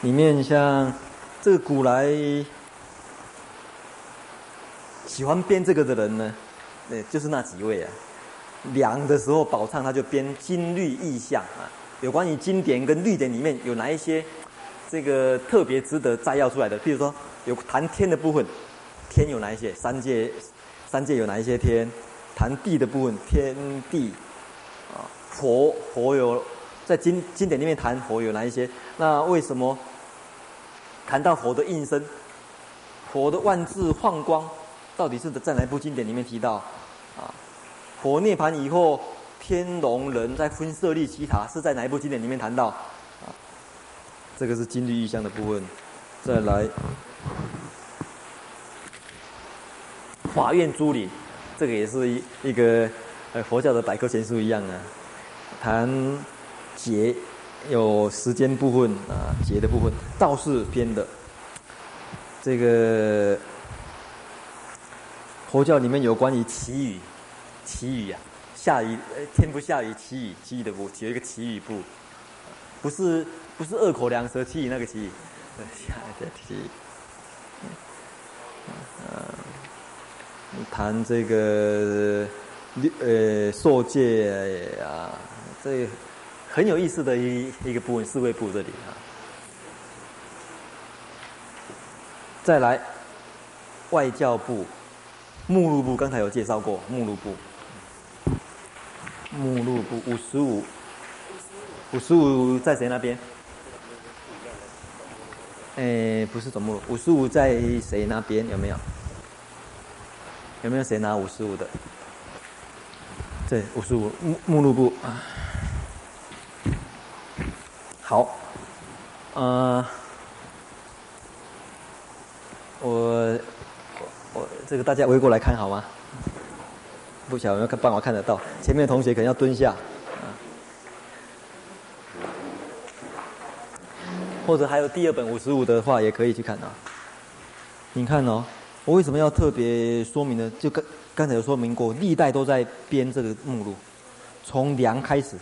里面像这个古来。喜欢编这个的人呢，呃，就是那几位啊。凉的时候，宝忏他就编金律意象啊，有关于经典跟律典里面有哪一些这个特别值得摘要出来的？譬如说，有谈天的部分，天有哪一些？三界，三界有哪一些天？谈地的部分，天地啊，佛佛有在经经典里面谈佛有哪一些？那为什么谈到佛的应身，佛的万字放光？到底是在哪一部经典里面提到？啊，佛涅盘以后，天龙人在分舍利只塔，是在哪一部经典里面谈到？啊，这个是金律义象的部分。再来，法苑珠林，这个也是一一个呃佛教的百科全书一样啊，谈劫有时间部分啊，劫的部分，道士编的这个。佛教里面有关于祈雨，祈雨呀，下雨，天不下雨，祈雨，祈雨的部，有一个祈雨部，不是不是二口两舌祈雨那个祈雨，下的祈雨，谈这个呃受戒啊，这很有意思的一一个部分，四位部这里啊，再来外教部。目录部刚才有介绍过，目录部，目录部五十五，五十五在谁那边？哎，不是总目录，五十五在谁那边？有没有？有没有谁拿五十五的？对，五十五目目录部啊。好，呃，我。这个大家围过来看好吗？不晓得有没有办法看得到？前面的同学可能要蹲下，或者还有第二本五十五的话，也可以去看啊。你看哦，我为什么要特别说明呢？就刚刚才有说明过，历代都在编这个目录，从梁开始。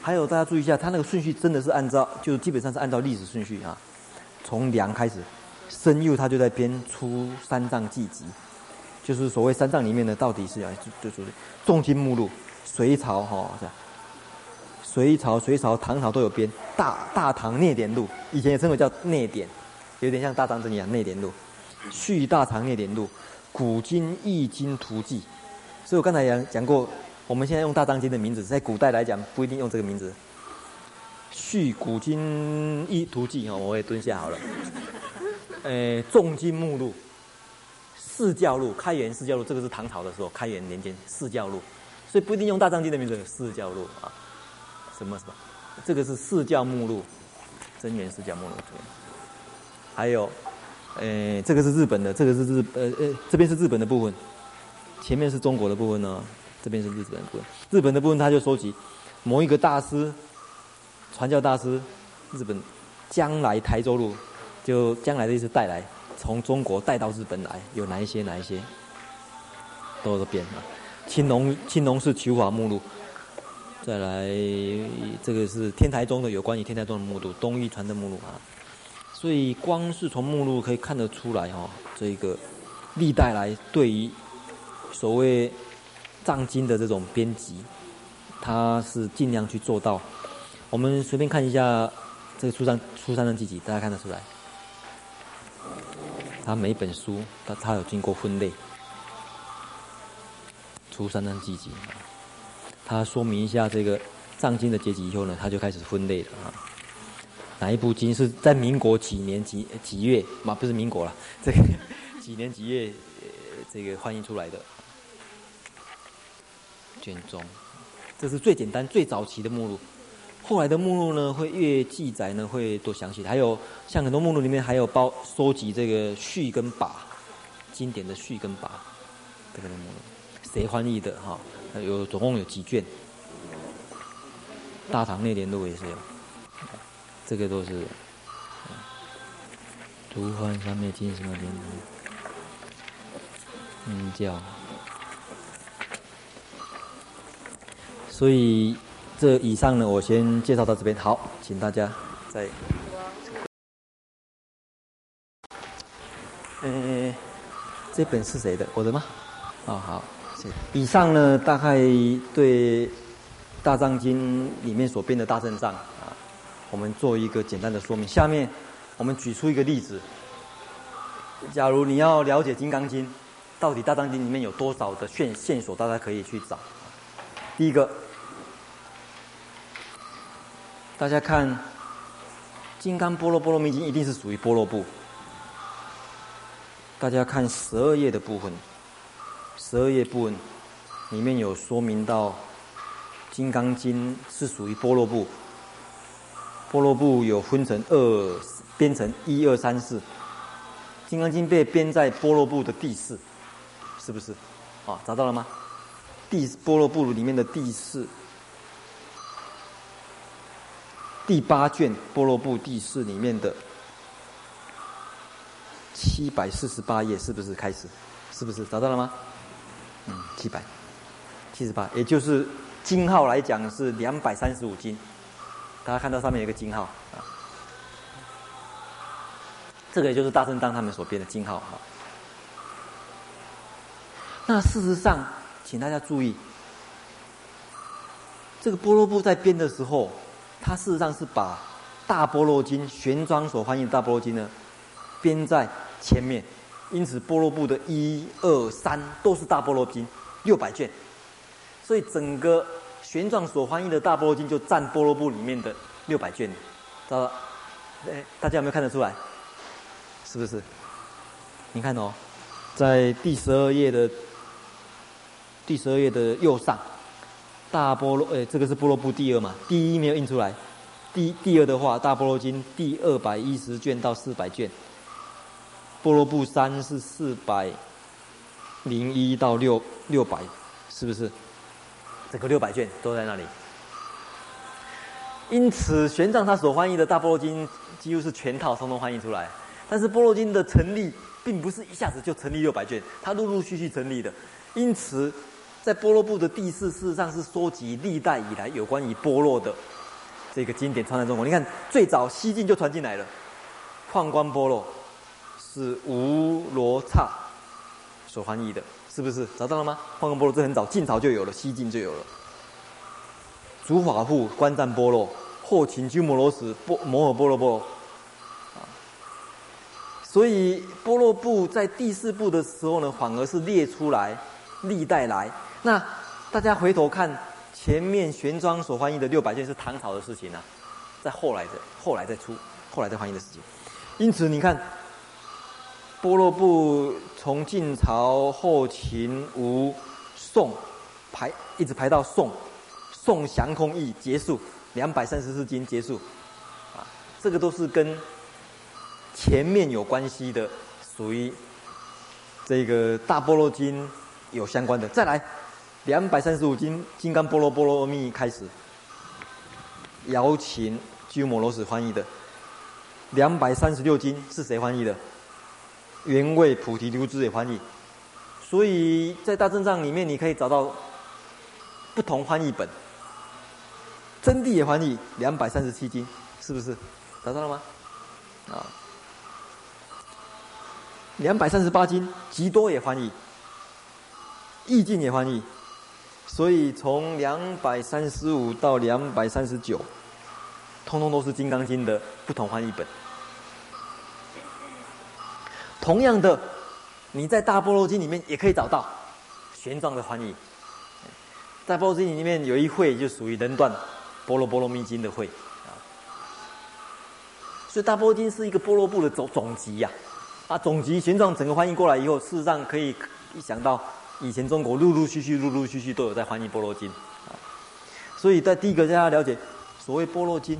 还有大家注意一下，他那个顺序真的是按照，就基本上是按照历史顺序啊。从梁开始，申祐他就在编出三藏记集。就是所谓三藏里面的，到底是要就就是重经目录，隋朝哈，隋朝、隋朝、唐朝都有编《大大唐聂典录》，以前也称为叫内典，有点像大藏经一样聂典录，《续大唐聂典录》，《古今易经图记》。所以我刚才讲讲过，我们现在用大藏经的名字，在古代来讲不一定用这个名字，《续古今易图记》哈，我也蹲下好了。诶，重经目录。释教录，开元释教录，这个是唐朝的时候，开元年间释教录，所以不一定用大藏经的名字，释教录啊，什么什么，这个是释教目录，真元释教目录。还有，呃，这个是日本的，这个是日呃呃，这边是日本的部分，前面是中国的部分呢，这边是日本的部分。日本的部分他就收集某一个大师，传教大师，日本将来台州录，就将来的意思带来。从中国带到日本来，有哪一些？哪一些？都有变啊。青龙青龙寺求法目录，再来这个是天台宗的有关于天台宗的目录，东域传的目录啊。所以光是从目录可以看得出来哈、哦，这个历代来对于所谓藏经的这种编辑，他是尽量去做到。我们随便看一下这个出山出山藏记集，大家看得出来，他每本书他他有经过分类。出山藏记集，他说明一下这个藏经的结集以后呢，他就开始分类了啊。哪一部经是在民国几年几几月？嘛，不是民国了，这个几年几月，这个翻译出来的卷宗，这是最简单、最早期的目录。后来的目录呢，会越记载呢，会多详细。还有像很多目录里面还有包收集这个序跟跋，经典的序跟跋，这个目录。谁翻译的哈？有总共有几卷？大唐内联录也是有，这个都是。图换上面进什么联录？嗯，叫。所以这以上呢，我先介绍到这边。好，请大家再。嗯，这本是谁的？我的吗？啊、哦，好。以上呢，大概对《大藏经》里面所编的大正藏啊，我们做一个简单的说明。下面我们举出一个例子：假如你要了解《金刚经》，到底《大藏经》里面有多少的线线索，大家可以去找。第一个，大家看《金刚波罗波罗蜜经》，一定是属于波罗部。大家看十二页的部分。十二页部分里面有说明到，《金刚经》是属于波罗部。波罗部有分成二，编成一二三四，《金刚经》被编在波罗部的第四，是不是？啊，找到了吗？第般若部里面的第四，第八卷波罗部第四里面的七百四十八页，是不是开始？是不是找到了吗？嗯，七百七十八，也就是经号来讲是两百三十五经。大家看到上面有一个经号啊，这个也就是大正当他们所编的经号哈。那事实上，请大家注意，这个波罗部在编的时候，它事实上是把大般若经玄奘所翻译的大般若经呢编在前面。因此，般若部的一二三都是大般若经，六百卷，所以整个玄奘所翻译的大般若经就占般若部里面的六百卷，知道？哎，大家有没有看得出来？是不是？你看哦，在第十二页的第十二页的右上，大菠萝哎，这个是菠萝布第二嘛？第一没有印出来，第第二的话，大菠萝经第二百一十卷到四百卷。菠萝布三是四百零一到六六百，是不是？整个六百卷都在那里。因此，玄奘他所翻译的大菠萝经几乎是全套通通翻译出来。但是，菠萝经的成立并不是一下子就成立六百卷，它陆陆续续成立的。因此，在般若部的第四，事实上是收集历代以来有关于般若的这个经典传在中国。你看，最早西晋就传进来了，放光般若。是吴罗刹所翻译的，是不是找到了吗？放光般若这很早，晋朝就有了，西晋就有了。竺法护观赞般若，后秦鸠摩罗什波摩诃波罗波罗。啊，所以般若部在第四部的时候呢，反而是列出来历代来。那大家回头看前面玄奘所翻译的六百卷是唐朝的事情啊，在后来的后来再出，后来再翻译的事情。因此你看。般若部从晋朝、后秦、吴、宋排一直排到宋，宋降空义结束，两百三十四经结束，啊，这个都是跟前面有关系的，属于这个大般若经有相关的。再来，两百三十五经金刚波罗波罗蜜开始，姚秦鸠摩罗什翻译的，两百三十六经是谁翻译的？原味菩提流支也翻译。所以在大正藏里面，你可以找到不同翻译本。真谛也翻译两百三十七经，是不是？找到了吗？啊，两百三十八经，极多也翻译，意境也翻译。所以从两百三十五到两百三十九，通通都是《金刚经》的不同翻译本。同样的，你在《大般若经》里面也可以找到玄奘的翻译。在《般若经》里面有一会就属于人断《般若波罗蜜经》的会啊，所以《大般若经》是一个般若部的总总集呀。啊，总集玄奘整个翻译过来以后，事实上可以一想到以前中国陆陆续续、陆陆续续都有在翻译《般若经》啊。所以在第一个，大家了解所谓《般若经》，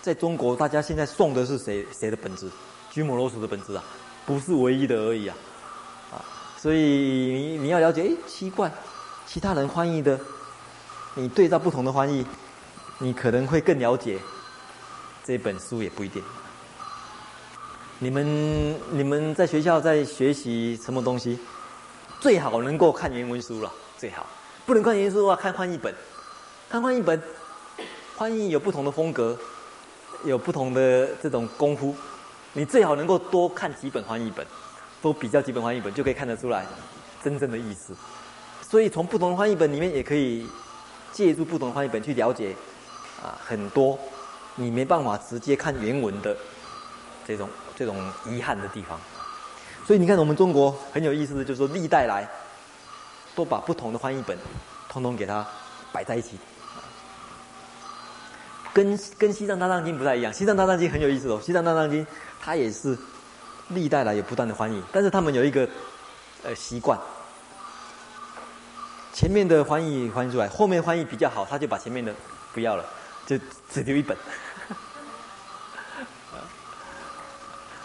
在中国大家现在诵的是谁谁的本子？鸠摩罗什的本子啊。不是唯一的而已啊，啊，所以你你要了解，哎，奇怪，其他人翻译的，你对照不同的翻译，你可能会更了解这本书也不一定。你们你们在学校在学习什么东西，最好能够看原文书了，最好，不能看原文书的话，看翻译本，看翻译本，翻译有不同的风格，有不同的这种功夫。你最好能够多看几本翻译本，多比较几本翻译本，就可以看得出来真正的意思。所以从不同的翻译本里面，也可以借助不同的翻译本去了解啊，很多你没办法直接看原文的这种这种遗憾的地方。所以你看，我们中国很有意思的，就是说历代来都把不同的翻译本通通给它摆在一起。跟跟西藏大藏经不太一样，西藏大藏经很有意思哦。西藏大藏经它也是历代来有不断的翻译，但是他们有一个呃习惯，前面的翻译翻译出来，后面翻译比较好，他就把前面的不要了，就只留一本。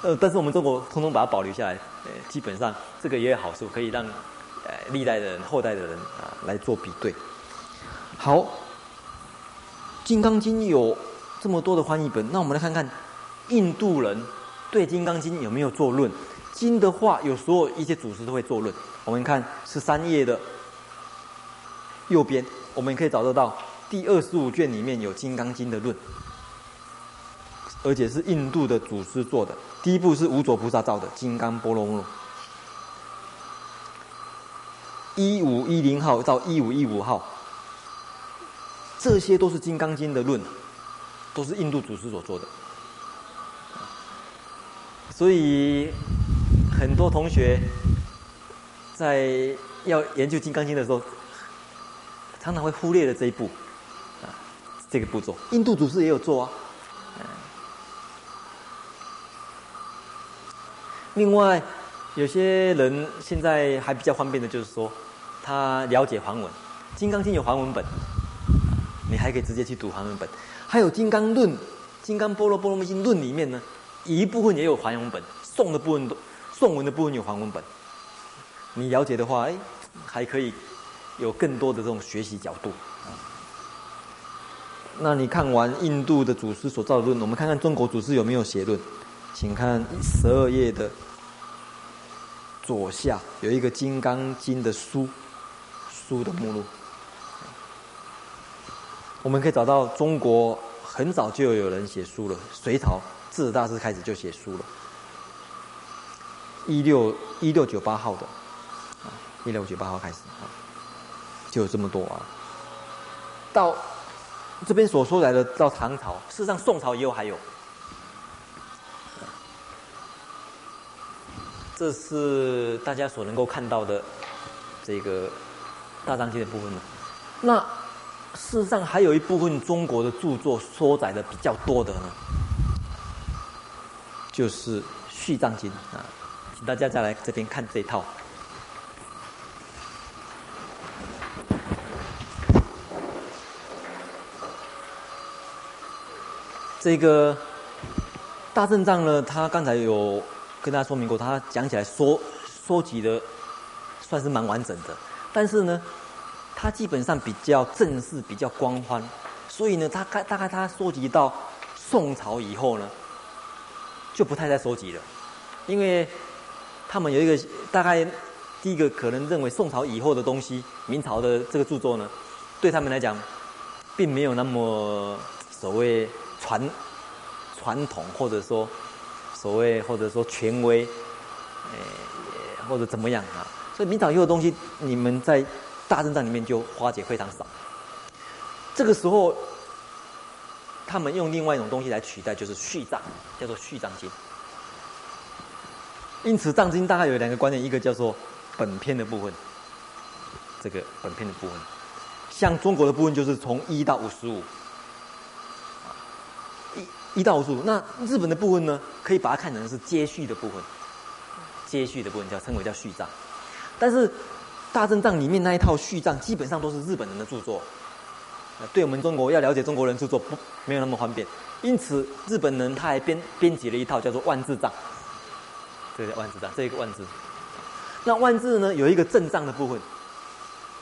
呃，但是我们中国通通把它保留下来，呃，基本上这个也有好处，可以让呃历代的人、后代的人啊来做比对。好。《金刚经》有这么多的翻译本，那我们来看看印度人对《金刚经》有没有作论？经的话，有所有一些祖师都会作论。我们看十三页的右边，我们可以找得到第二十五卷里面有《金刚经》的论，而且是印度的祖师做的。第一部是无着菩萨造的《金刚波罗蜜》，一五一零号到一五一五号。这些都是《金刚经》的论，都是印度祖师所做的。所以很多同学在要研究《金刚经》的时候，常常会忽略了这一步，啊，这个步骤。印度祖师也有做啊。另外，有些人现在还比较方便的，就是说他了解梵文，《金刚经》有梵文本。你还可以直接去读梵文本，还有《金刚论》《金刚波罗波罗蜜经论》里面呢，一部分也有梵文本，颂的部分都颂文的部分有梵文本。你了解的话，哎，还可以有更多的这种学习角度。那你看完印度的祖师所造的论，我们看看中国祖师有没有写论？请看十二页的左下有一个《金刚经》的书，书的目录。我们可以找到中国很早就有人写书了，隋朝智者大师开始就写书了，一六一六九八号的，一六九八号开始啊，就有这么多啊。到这边所说来的到唐朝，事实上宋朝也有还有，这是大家所能够看到的这个大藏经的部分了，那。事实上，还有一部分中国的著作缩载的比较多的呢，就是《续藏经》啊，请大家再来这边看这一套。这个大正藏呢，他刚才有跟大家说明过，他讲起来说收集的算是蛮完整的，但是呢。他基本上比较正式，比较官方，所以呢，他大大概他收集到宋朝以后呢，就不太再收集了，因为他们有一个大概第一个可能认为宋朝以后的东西，明朝的这个著作呢，对他们来讲，并没有那么所谓传传统，或者说所谓或者说权威，呃，或者怎么样啊？所以明朝以后的东西，你们在大正藏里面就化解非常少。这个时候，他们用另外一种东西来取代，就是续藏，叫做续藏经。因此，藏经大概有两个观念，一个叫做本篇的部分，这个本篇的部分，像中国的部分就是从一到五十五，一一到五十五。那日本的部分呢，可以把它看成是接续的部分，接续的部分叫称为叫续藏。但是大正藏里面那一套续藏，基本上都是日本人的著作。对我们中国要了解中国人著作不没有那么方便，因此日本人他还编编辑了一套叫做万字藏，这个万字藏，这一个万字。那万字呢，有一个正藏的部分，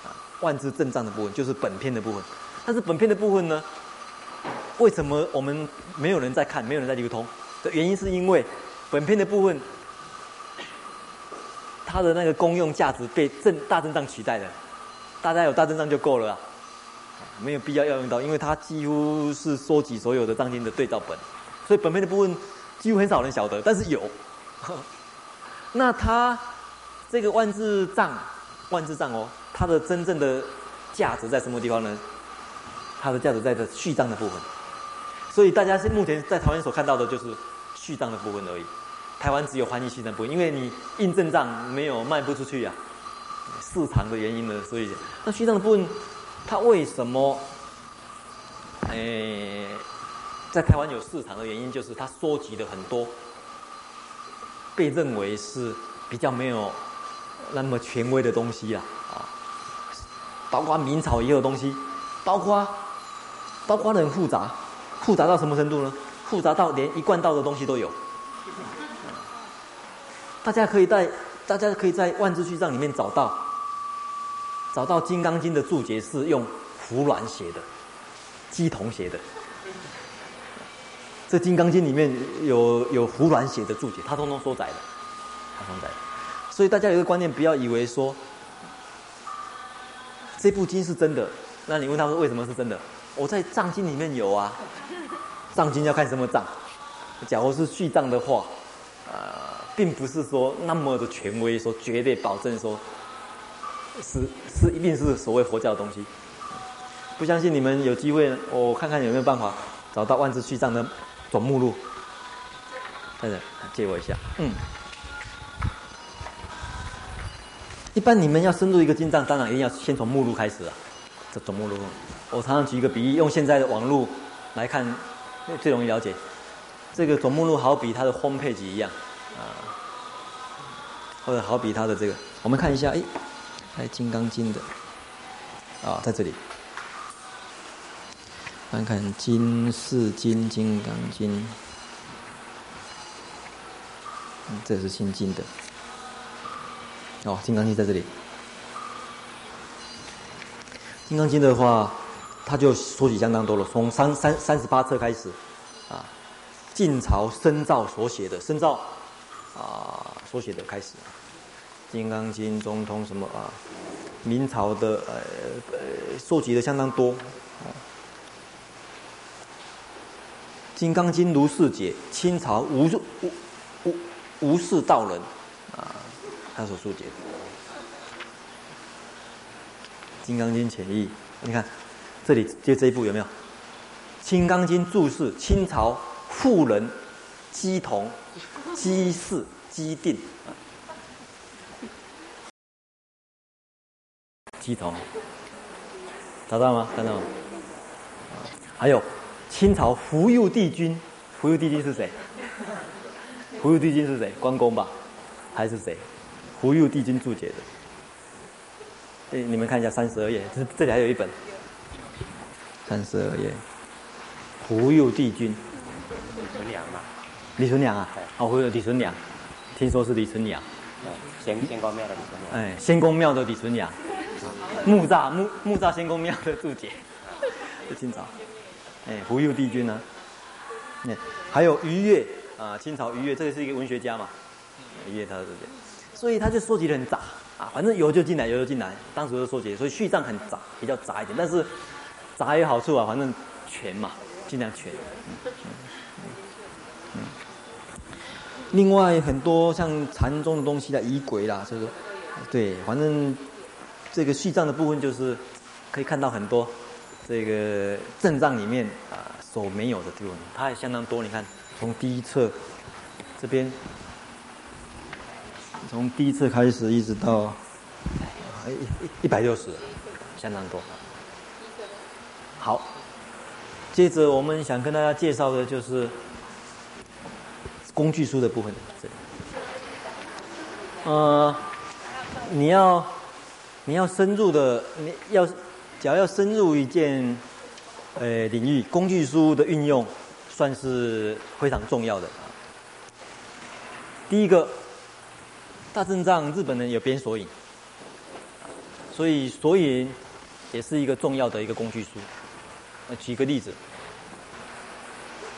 啊，万字正藏的部分就是本篇的部分。但是本篇的部分呢，为什么我们没有人在看，没有人在流通？的原因是因为本片的部分，它的那个功用价值被正大正藏取代了，大家有大正藏就够了啊。没有必要要用到，因为它几乎是收集所有的藏经的对照本，所以本片的部分几乎很少人晓得，但是有。那它这个万字藏，万字藏哦，它的真正的价值在什么地方呢？它的价值在这续藏的部分。所以大家是目前在台湾所看到的就是续藏的部分而已。台湾只有翻译续藏的部分，因为你印正账没有卖不出去呀、啊，市场的原因呢，所以那续藏的部分。它为什么，诶，在台湾有市场的原因，就是它收集了很多被认为是比较没有那么权威的东西啊，啊，包括明朝也有东西，包括包括很复杂，复杂到什么程度呢？复杂到连一贯道的东西都有。大家可以在大家可以在万字序藏里面找到。找到《金刚经》的注解是用胡鸾写的，乩童写的。这《金刚经》里面有有胡鸾写的注解，他通通收载的，他收载的。所以大家有一个观念，不要以为说这部经是真的。那你问他说为什么是真的？我在藏经里面有啊。藏经要看什么藏？假如是续藏的话，呃，并不是说那么的权威，说绝对保证说。是是，一定是所谓佛教的东西。不相信你们有机会，我看看有没有办法找到万字续藏的总目录。等等，借我一下。嗯。一般你们要深入一个经藏，当然一定要先从目录开始啊。这总目录，我常常举一个比喻，用现在的网络来看，最容易了解。这个总目录好比它的 home page 一样啊，或者好比它的这个，我们看一下，哎。在《金刚经》的啊，在这里看看《金四经》《金刚经》，嗯，这是新经的哦，《金刚经》在这里，《金刚经》的话，他就说起相当多了，从三三三十八册开始啊，晋朝僧肇所写的僧肇啊所写的开始。《金刚经》中通什么啊？明朝的呃呃收集的相当多。《金刚经》如是解，清朝吴吴吴吴氏道人啊，他所注解《金刚经》浅义，你看这里就这一部有没有？《金刚经》注释，清朝妇人乩童乩氏乩定。乩童，找到吗？看到吗？还有清朝福佑帝君，福佑帝君是谁？福佑帝君是谁？关公吧？还是谁？福佑帝君注解的。哎，你们看一下三十二页，这这里还有一本。三十二页，胡佑帝君。李存良嘛？李存良啊？哦，胡佑李存良，听说是李存良。仙仙公庙的李存良。哎，仙公庙的李存良。木栅木木栅仙公庙的注解，是清朝，哎，胡佑帝君呢、啊？还有俞樾啊，清朝俞樾，这个是一个文学家嘛？俞樾他的注解，所以他就收集的很杂啊，反正有就进来，有就进来。当时就收集，所以序章很杂，比较杂一点。但是杂有好处啊，反正全嘛，尽量全。嗯嗯嗯。另外很多像禅宗的东西的仪轨啦，所以说，对，反正这个序藏的部分就是可以看到很多这个正藏里面啊所没有的地方，它也相当多。你看，从第一册这边。从第一次开始一直到一一一百六十，相当多。好，接着我们想跟大家介绍的就是工具书的部分。呃，你要你要深入的，你要只要要深入一件呃领域，工具书的运用算是非常重要的。第一个。大正藏，日本人有编索引，所以索引也是一个重要的一个工具书。呃，举个例子，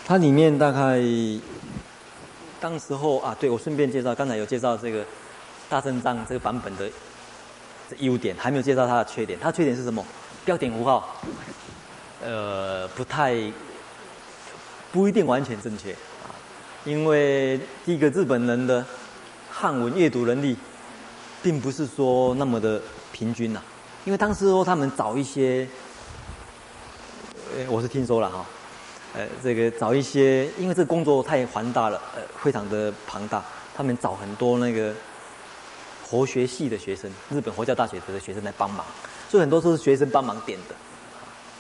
它里面大概当时候啊，对，我顺便介绍，刚才有介绍这个大正藏这个版本的优点，还没有介绍它的缺点。它缺点是什么？标点符号，呃，不太不一定完全正确啊，因为第一个日本人的。汉文阅读能力，并不是说那么的平均呐，因为当时说他们找一些，我是听说了哈，呃，这个找一些，因为这工作太繁大了，呃，非常的庞大，他们找很多那个佛学系的学生，日本佛教大学的学生来帮忙，所以很多都是学生帮忙点的，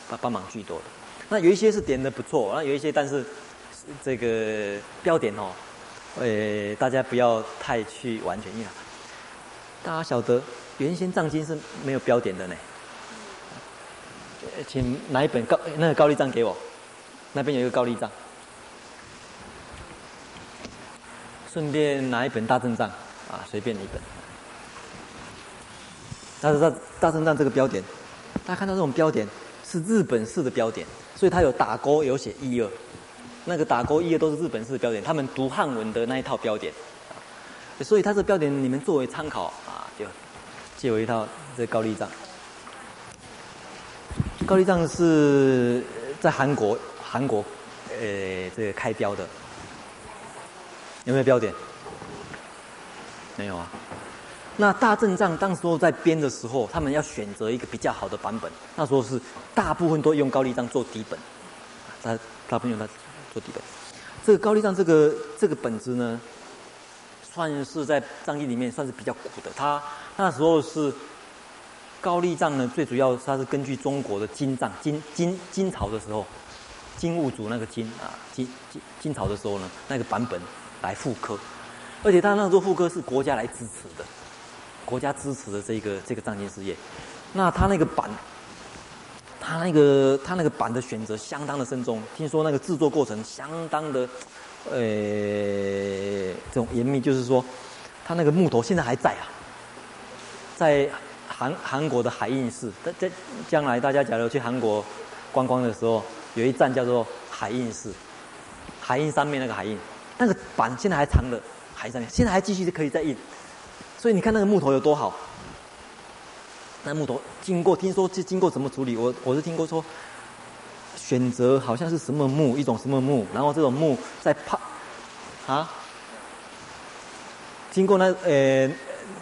帮帮忙居多的。那有一些是点的不错，那有一些但是这个标点哦。呃，大家不要太去完全，因为大家晓得原先藏经是没有标点的呢。请拿一本高那个高丽账给我，那边有一个高丽账。顺便拿一本大正藏啊，随便一本。但是大大正藏这个标点，大家看到这种标点是日本式的标点，所以它有打勾，有写一二。那个打勾一二都是日本式的标点，他们读汉文的那一套标点，所以它这个标点你们作为参考啊，就借我一套这高丽藏。高丽藏是在韩国韩国呃这个开标的，有没有标点？没有啊。那大正藏当时候在编的时候，他们要选择一个比较好的版本，那时候是大部分都用高丽藏做底本，大大部分用它。做底本，这个高丽藏这个这个本子呢，算是在藏经里面算是比较古的。它那时候是高丽藏呢，最主要它是根据中国的金藏金金金朝的时候，金兀术那个金啊金金金朝的时候呢，那个版本来复刻，而且他那个复刻是国家来支持的，国家支持的这个这个藏经事业，那他那个版。他那个他那个版的选择相当的慎重，听说那个制作过程相当的，呃，这种严密，就是说，他那个木头现在还在啊，在韩韩国的海印寺，在在将来大家假如去韩国观光的时候，有一站叫做海印寺，海印上面那个海印，那个板现在还藏的海上面，现在还继续可以再印，所以你看那个木头有多好。那木头经过听说是经过什么处理？我我是听过说，选择好像是什么木，一种什么木，然后这种木再泡，啊，经过那呃，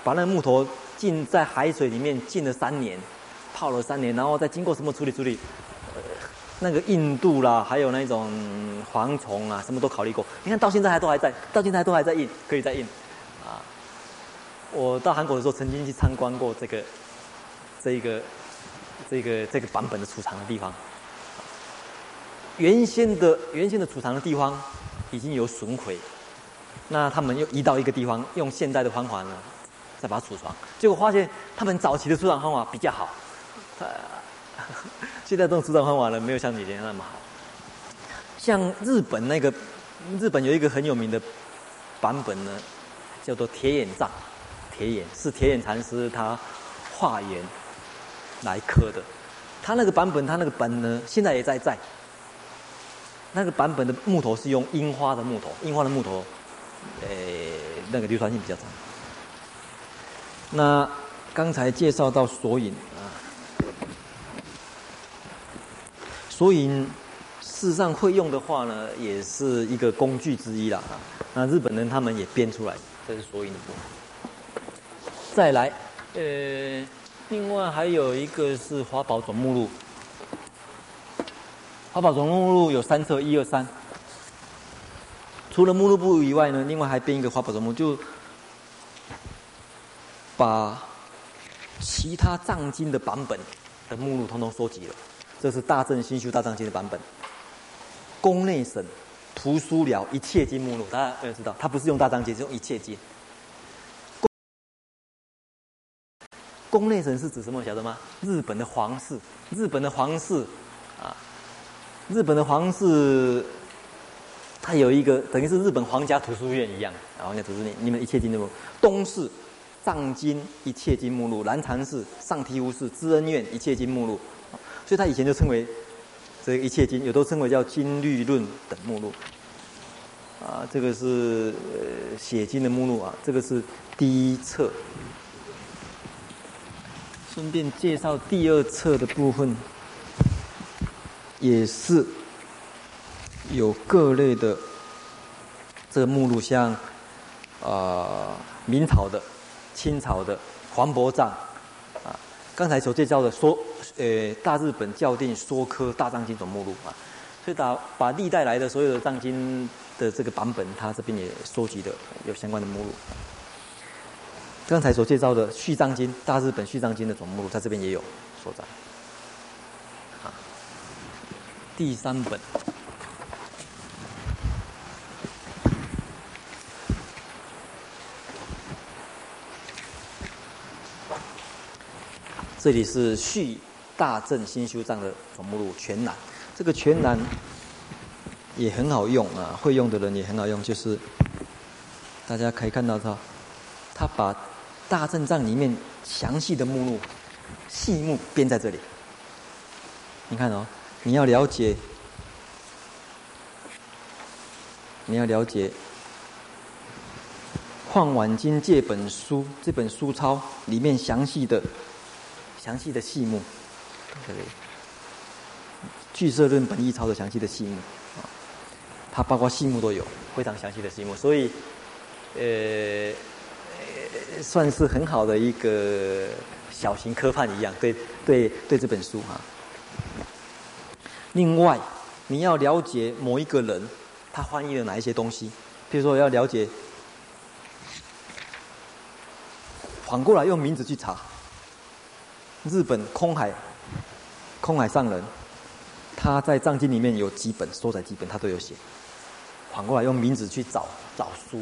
把那个木头浸在海水里面浸了三年，泡了三年，然后再经过什么处理处理，那个硬度啦，还有那种蝗虫啊，什么都考虑过。你看到现在还都还在，到现在都还在印，可以再印，啊，我到韩国的时候曾经去参观过这个。这一个，这个这个版本的储藏的地方，原先的原先的储藏的地方已经有损毁，那他们又移到一个地方，用现代的方法呢，再把它储藏，结果发现他们早期的储藏方法比较好，呃，现在这种储藏方法呢，没有像以前那么好。像日本那个，日本有一个很有名的版本呢，叫做铁眼藏，铁眼是铁眼禅师他化缘。来刻的，他那个版本，他那个本呢，现在也在在。那个版本的木头是用樱花的木头，樱花的木头，诶，那个流传性比较长。那刚才介绍到索引啊，索引事实上会用的话呢，也是一个工具之一啦啊。那日本人他们也编出来，这是索引的部分。再来，呃，另外还有一个是华宝总目录。华宝总目录有三册，一二三。除了目录部以外呢，另外还编一个华宝总目，就把其他藏经的版本的目录统统收集了。这是大正新修大藏经的版本。宫内省图书寮一切经目录，大家要知道，它不是用大藏经，是用一切经。宫内省是指什么？晓得吗？日本的皇室，日本的皇室啊。日本的皇室，它有一个等于是日本皇家图书院一样，皇家图书院，你们一切经目录，东市藏经一切经目录，南禅寺上提无寺知恩院一切经目录，所以他以前就称为这个一切经，有都称为叫经律论等目录。啊，这个是写经的目录啊，这个是第一册。顺便介绍第二册的部分。也是有各类的这个目录，像啊明朝的、清朝的、黄伯藏啊，刚才所介绍的说，呃大日本校订说科大藏经总目录啊，所以把把历代来的所有的藏经的这个版本，他这边也收集的有相关的目录。刚才所介绍的续藏经大日本续藏经的总目录，在这边也有所在。啊第三本，这里是续大正新修藏的总目录全览，这个全览也很好用啊，会用的人也很好用，就是大家可以看到它，他把大正藏里面详细的目录细目编在这里，你看哦。你要了解，你要了解《况晚经戒本书》这本书钞里面详细的、详细的细目，对，俱舍论本义钞的详细的细目，啊，它包括细目都有，非常详细的细目，所以，呃，算是很好的一个小型科判一样，对对对，这本书哈。另外，你要了解某一个人，他翻译了哪一些东西？比如说，要了解，反过来用名字去查。日本空海，空海上人，他在藏经里面有几本收载几本，他都有写。反过来用名字去找找书。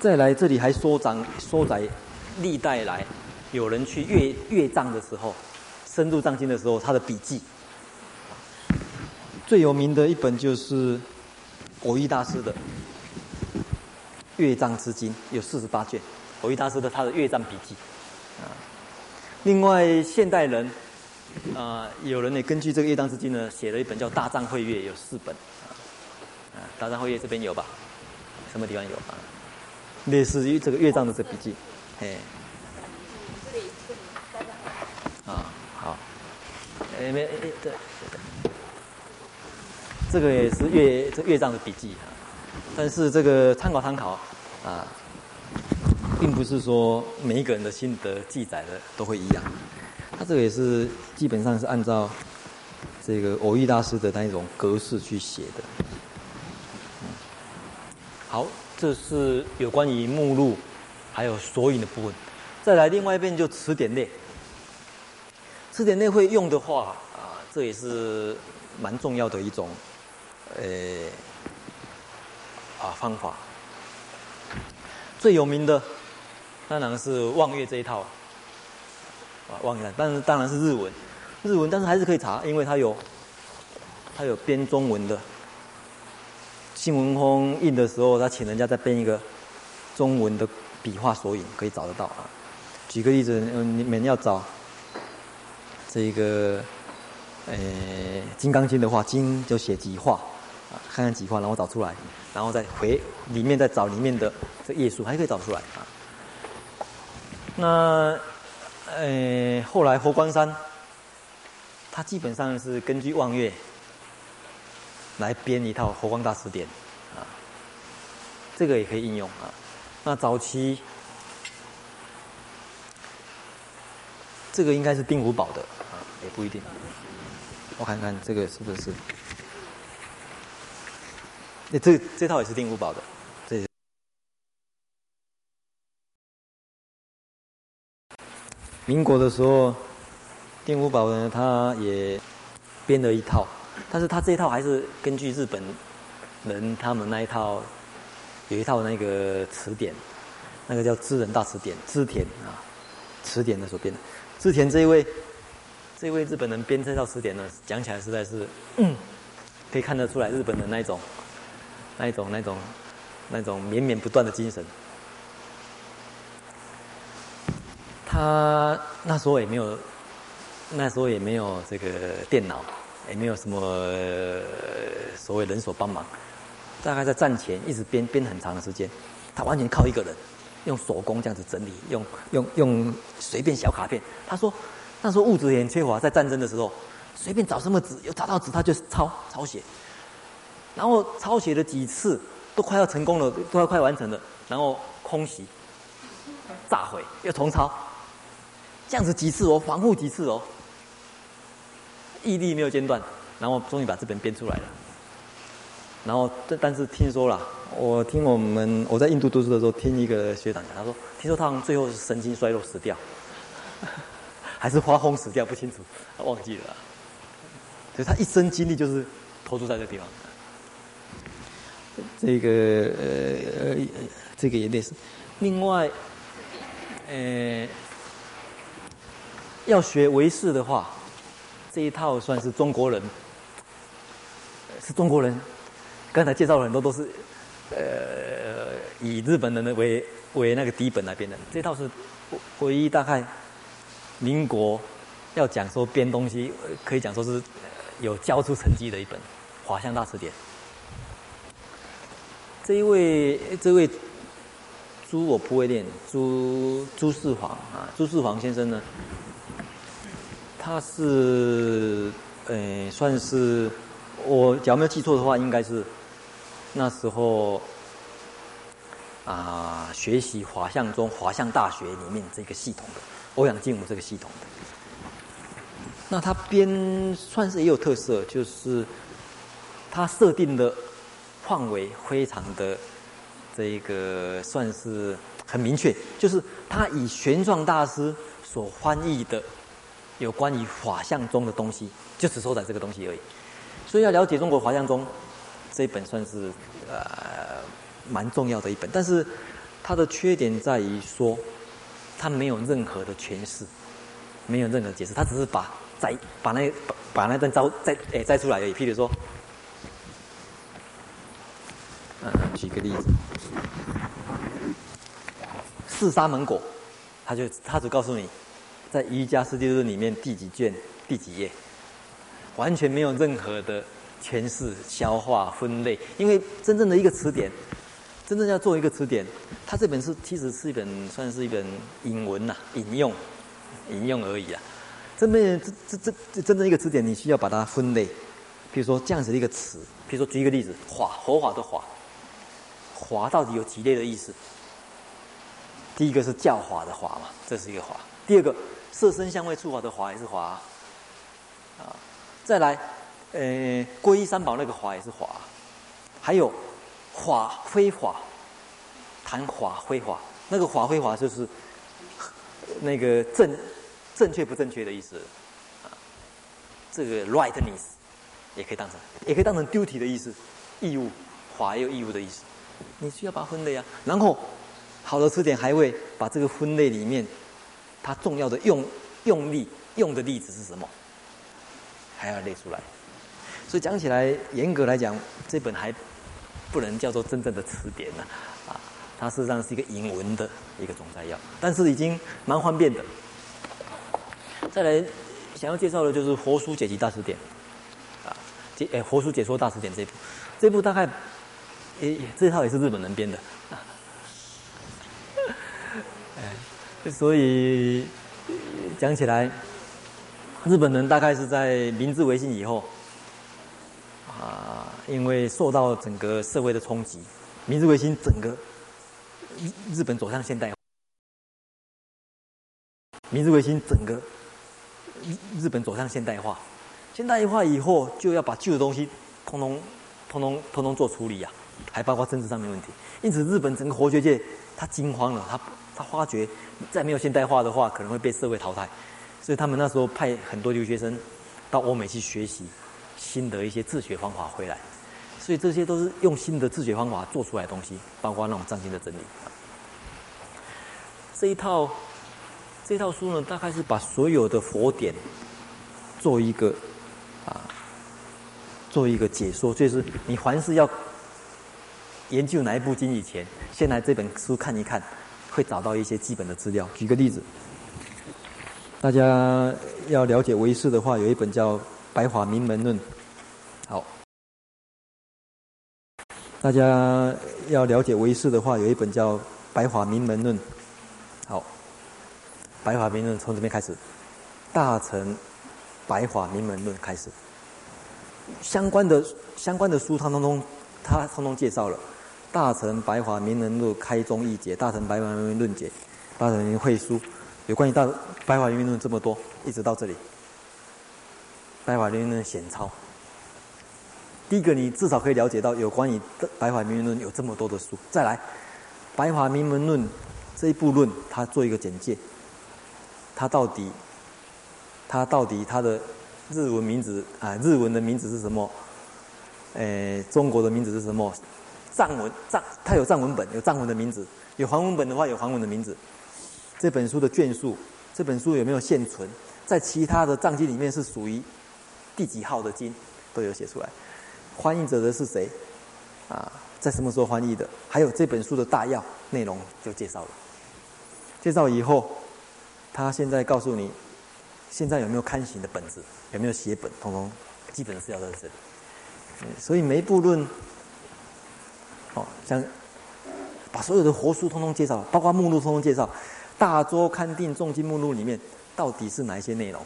再来，这里还收藏收载历代来。有人去阅阅藏的时候，深入藏经的时候，他的笔记最有名的一本就是蕅益大师的《阅藏之经》，有四十八卷。蕅益大师的他的阅藏笔记啊。另外，现代人啊，有人也根据这个《阅藏之经》呢，写了一本叫《大藏会阅》，有四本啊。《大藏会阅》这边有吧？什么地方有啊？类似于这个阅藏的这笔记，哎。哎，没，哎，对，这个也是阅这阅藏的笔记啊，但是这个参考参考啊，并不是说每一个人的心得记载的都会一样，他这个也是基本上是按照这个偶遇大师的那一种格式去写的。好，这是有关于目录还有索引的部分，再来另外一边就词典类。词典内会用的话啊，这也是蛮重要的一种，呃，啊方法。最有名的当然是望月这一套，啊望月，但是当然是日文，日文，但是还是可以查，因为它有，它有编中文的。新闻风印的时候，他请人家再编一个中文的笔画索引，可以找得到啊。举个例子，嗯，你们要找。这个，呃，《金刚经》的话，经就写几画，看看几画，然后找出来，然后再回里面再找里面的这页数，还可以找出来啊。那呃，后来佛光山，他基本上是根据望月来编一套《佛光大辞典》啊，这个也可以应用啊。那早期这个应该是丁福宝的啊，也不一定。我看看这个是不是？那这这套也是定福宝的。这是民国的时候，定福宝呢，他也编了一套，但是他这一套还是根据日本人他们那一套，有一套那个词典，那个叫知人大词典，织田啊，词典的所编的。织田这一位，这一位日本人编这套词典呢，讲起来实在是，嗯，可以看得出来日本的那种。那种、那种、那种绵绵不断的精神。他那时候也没有，那时候也没有这个电脑，也没有什么所谓人手帮忙。大概在战前一直编编很长的时间，他完全靠一个人，用手工这样子整理，用用用随便小卡片。他说那时候物质也很缺乏，在战争的时候，随便找什么纸，有找到纸他就抄抄写。然后抄写了几次，都快要成功了，都要快完成了，然后空袭、炸毁，又重抄，这样子几次哦，反复几次哦，毅力没有间断，然后终于把这本编出来了。然后，但但是听说了，我听我们我在印度读书的时候，听一个学长讲，他说，听说他最后是神经衰弱死掉，还是发疯死掉，不清楚，忘记了。所以他一生精力就是投注在这个地方。这个呃，这个也类似。另外，呃，要学维识的话，这一套算是中国人，是中国人。刚才介绍了很多都是，呃，以日本人的为为那个底本来编的。这套是唯一大概民国要讲说编东西，可以讲说是有交出成绩的一本《华夏大词典》。这一位，这位朱我不会念，朱朱世煌啊，朱世煌先生呢，他是呃，算是我假如没有记错的话，应该是那时候啊，学习华向中华向大学里面这个系统的欧阳靖武这个系统的。那他编算是也有特色，就是他设定的。范围非常的，这一个算是很明确，就是他以玄奘大师所翻译的有关于法相宗的东西，就只收在这个东西而已。所以要了解中国法相宗，这一本算是呃蛮重要的一本。但是它的缺点在于说，它没有任何的诠释，没有任何解释，它只是把摘把那把把那段招摘诶摘出来而已。譬如说。嗯，举个例子，四沙门果，他就他只告诉你，在《瑜伽师地论》里面第几卷第几页，完全没有任何的诠释、消化、分类。因为真正的一个词典，真正要做一个词典，它这本是其实是一本算是一本引文呐、引用引用而已啊。真正这这这这真正一个词典，你需要把它分类。比如说这样子的一个词，比如说举一个例子，法佛法的法。法到底有几类的意思？第一个是教法的法嘛，这是一个法。第二个色身香味触法的法也是法啊。再来，呃，皈依三宝那个法也是法。还有法非法，谈法非法，那个法非法就是那个正正确不正确的意思啊。这个 rightness 也可以当成，也可以当成 duty 的意思，义务，法也有义务的意思。你需要把分类啊，然后好的词典还会把这个分类里面它重要的用用力用的例子是什么，还要列出来。所以讲起来，严格来讲，这本还不能叫做真正的词典呢，啊，它事实上是一个引文的一个总摘要，但是已经蛮方便的。再来想要介绍的就是《佛书解集大辞典》，啊，解诶《佛书解说大辞典》这部。这部大概，诶，这套也是日本人编的。哎，所以讲起来，日本人大概是在明治维新以后，啊，因为受到整个社会的冲击，明治维新整个日本走向现代化。明治维新整个日本走向现代化，现代化以后就要把旧的东西通通。通通通通做处理呀、啊，还包括政治上面问题。因此，日本整个佛学界他惊慌了，他他发觉再没有现代化的话，可能会被社会淘汰。所以他们那时候派很多留学生到欧美去学习新的一些治学方法回来。所以这些都是用新的治学方法做出来的东西，包括那种藏经的整理。这一套这一套书呢，大概是把所有的佛典做一个啊。做一个解说，就是你凡是要研究哪一部经以前，先来这本书看一看，会找到一些基本的资料。举个例子，大家要了解唯识的话，有一本叫《白话名门论》。好，大家要了解唯识的话，有一本叫《白话名门论》。好，《白话名论》从这边开始，《大乘白话名门论》开始。相关的相关的书，他通通他通通介绍了，《大乘白话名人录开宗义解》，《大乘白话名论解》，《大乘会书》，有关于大白话名论这么多，一直到这里，《白话名论显超》。第一个，你至少可以了解到有关于白话名论有这么多的书。再来，《白话名门论》这一部论，它做一个简介，它到底，它到底它的。日文名字啊，日文的名字是什么？诶，中国的名字是什么？藏文藏，它有藏文本，有藏文的名字；有梵文本的话，有梵文的名字。这本书的卷数，这本书有没有现存？在其他的藏经里面是属于第几号的经，都有写出来。翻译者的是谁？啊，在什么时候翻译的？还有这本书的大要内容就介绍了。介绍以后，他现在告诉你。现在有没有刊行的本子？有没有写本？通通基本是要在这里。所以每一部论，哦，像把所有的活书通通介绍，包括目录通通介绍，《大洲勘定重经目录》里面到底是哪一些内容？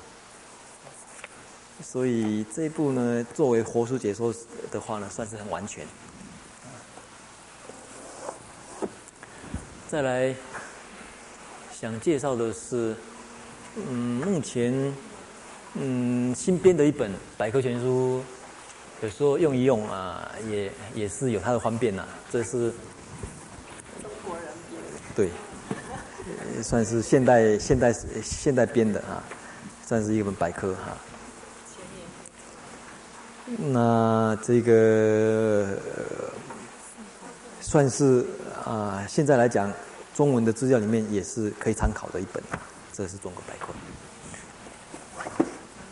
所以这一部呢，作为活书解说的话呢，算是很完全。再来想介绍的是。嗯，目前嗯新编的一本百科全书，有时候用一用啊，也也是有它的方便呐。这是中国人编的，对，算是现代现代现代编的啊，算是一本百科哈。那这个算是啊，现在来讲，中文的资料里面也是可以参考的一本。这是中国百科，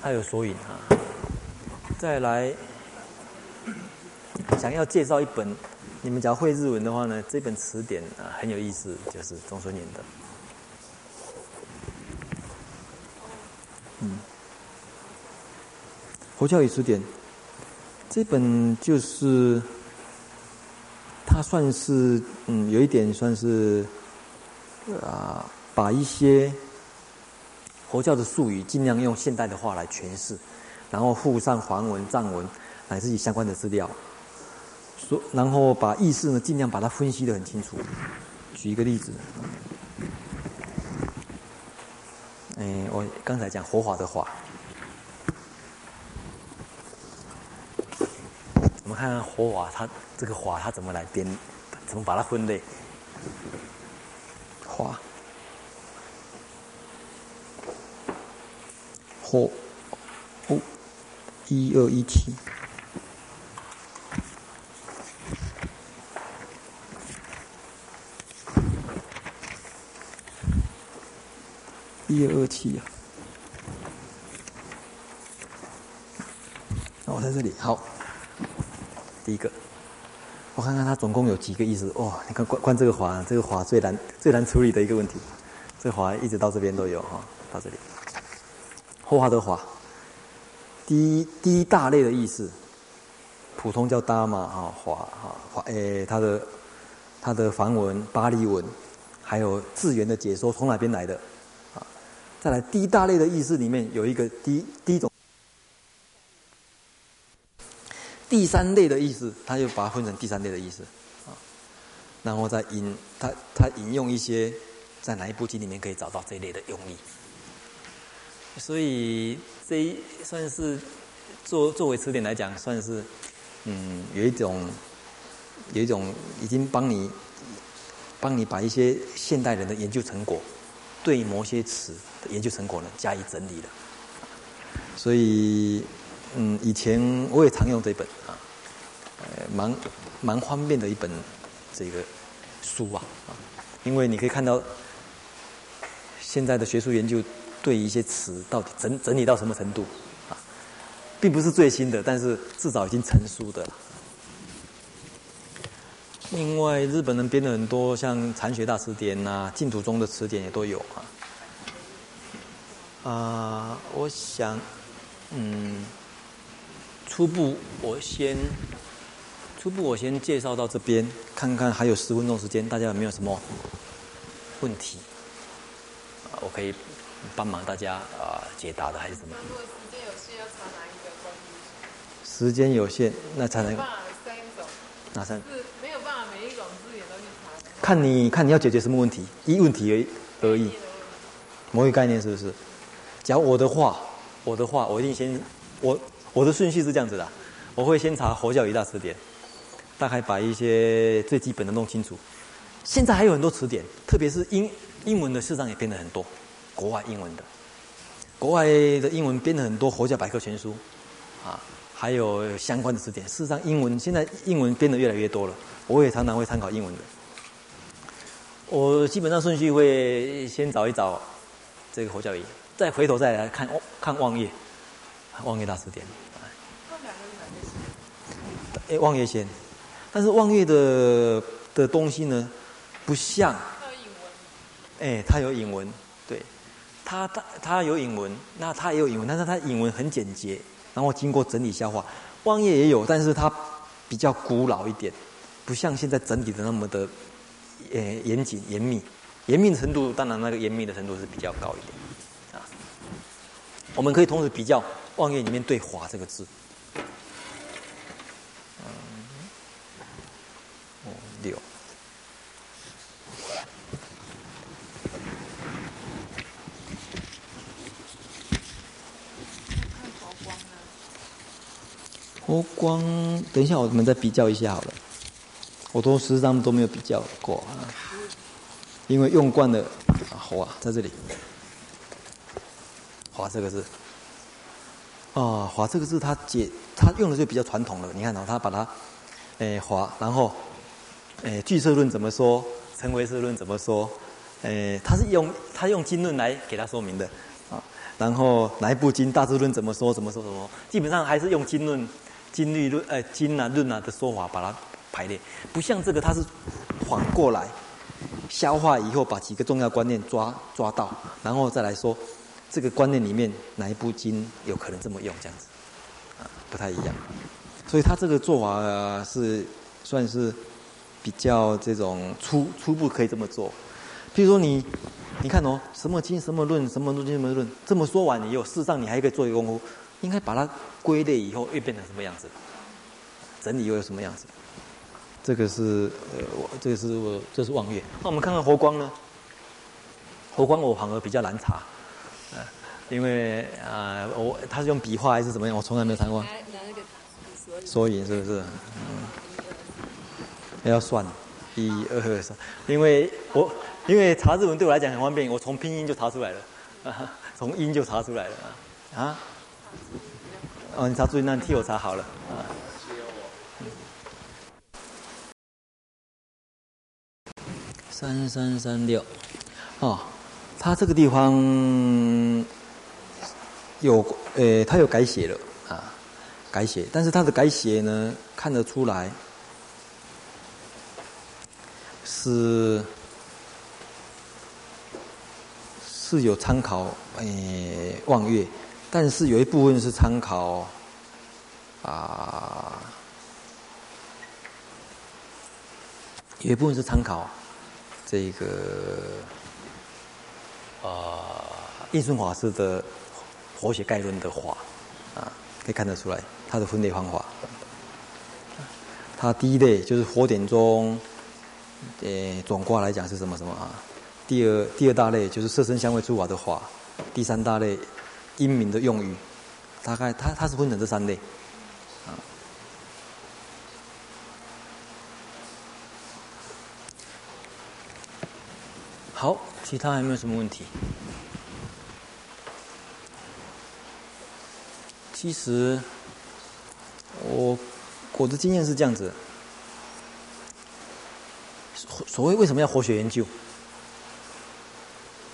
还有索引啊。再来，想要介绍一本，你们只要会日文的话呢，这本词典啊很有意思，就是中孙年的。嗯，佛教与词典，这本就是，它算是嗯有一点算是啊把一些。佛教的术语尽量用现代的话来诠释，然后附上梵文、藏文乃至于相关的资料，说然后把意思呢尽量把它分析得很清楚。举一个例子，哎，我刚才讲火法的话，我们看看火法它这个法它怎么来编，怎么把它分类？法。哦，哦，一二一七，一二二七呀。那我在这里，好，第一个，我看看它总共有几个意思。哦，你看关关这个滑，这个滑最难最难处理的一个问题，这个华一直到这边都有哈，到这里。佛法的话，第一第一大类的意思，普通叫达玛啊，华啊华诶，它的它的梵文、巴利文，还有字源的解说从哪边来的？再来第一大类的意思里面有一个第第一种，第三类的意思，他就把它分成第三类的意思啊，然后再引他他引用一些在哪一部经里面可以找到这一类的用意，所以这一算是作作为词典来讲，算是。嗯，有一种，有一种已经帮你，帮你把一些现代人的研究成果，对某些词的研究成果呢加以整理的。所以，嗯，以前我也常用这本啊，呃，蛮蛮方便的一本这个书啊，啊，因为你可以看到现在的学术研究对一些词到底整整理到什么程度。啊并不是最新的，但是至少已经成书的了。另外，日本人编了很多像《禅学大辞典》呐，净土宗的词典也都有啊。啊、呃，我想，嗯，初步我先，初步我先介绍到这边，看看还有十分钟时间，大家有没有什么问题？啊，我可以帮忙大家啊解答的，还是什么？如果时间有限，那才能。没办法三种。哪三？是没有办法每一种字典都去查。看你看你要解决什么问题，一问题而而已。某一个概念是不是？假如我的话，我的话，我一定先我我的顺序是这样子的，我会先查佛教一大词典，大概把一些最基本的弄清楚。现在还有很多词典，特别是英英文的，市场也变得很多，国外英文的，国外的英文编了很多佛教百科全书，啊。还有相关的词典。事实上，英文现在英文编的越来越多了。我也常常会参考英文的。我基本上顺序会先找一找这个佛教仪，再回头再来看看望月，望月大师典。哎，望月先，但是望月的的东西呢，不像。哎，它有引文，对，它它它有引文，那它也有引文，但是它引文很简洁。然后经过整理消化，望月也有，但是它比较古老一点，不像现在整理的那么的，呃，严谨严密，严密的程度当然那个严密的程度是比较高一点，啊，我们可以同时比较望月里面对“华”这个字，嗯，五六。佛光，等一下，我们再比较一下好了。我都实际上都没有比较过啊，因为用惯了。华在这里，华这个字，啊，华这个字，它解，它用的就比较传统了。你看哦，它把它，诶，华，然后，诶，俱舍论怎么说？成唯识论怎么说？诶，它是用它用经论来给它说明的啊。然后哪一部经？大智论怎么说？怎么说？怎么？基本上还是用经论。经律论，诶，经啊论啊的说法，把它排列，不像这个，它是反过来消化以后，把几个重要观念抓抓到，然后再来说这个观念里面哪一部经有可能这么用，这样子啊，不太一样。所以他这个做法，是算是比较这种初初步可以这么做。譬如说你你看哦，什么经什么论，什么论什么论，这么说完以后，事实上你还可以做一个功夫。应该把它归类以后，又变成什么样子？整理又有什么样子？这个是呃，我这个是我这是望月。那我们看看佛光呢？佛光我反而比较难查，呃、因为啊、呃，我他是用笔画还是怎么样？我从来没有查过。索引是不是？嗯，要算一二三，因为我因为查日文对我来讲很方便，我从拼音就查出来了，啊、从音就查出来了啊。哦，你查注意，那你替我查好了啊。三三三六，哦，他这个地方有，呃，他有改写了啊，改写，但是他的改写呢，看得出来是是有参考，呃，望月。但是有一部分是参考啊有一部分是参考这个啊印顺法师的《活学概论》的话啊，可以看得出来它的分类方法。它第一类就是火点中，呃，总卦来讲是什么什么啊？第二第二大类就是色声香味触法的法，第三大类音名的用语，大概它它是分成这三类，好，其他还没有什么问题？其实我我的经验是这样子，所谓为什么要活学研究？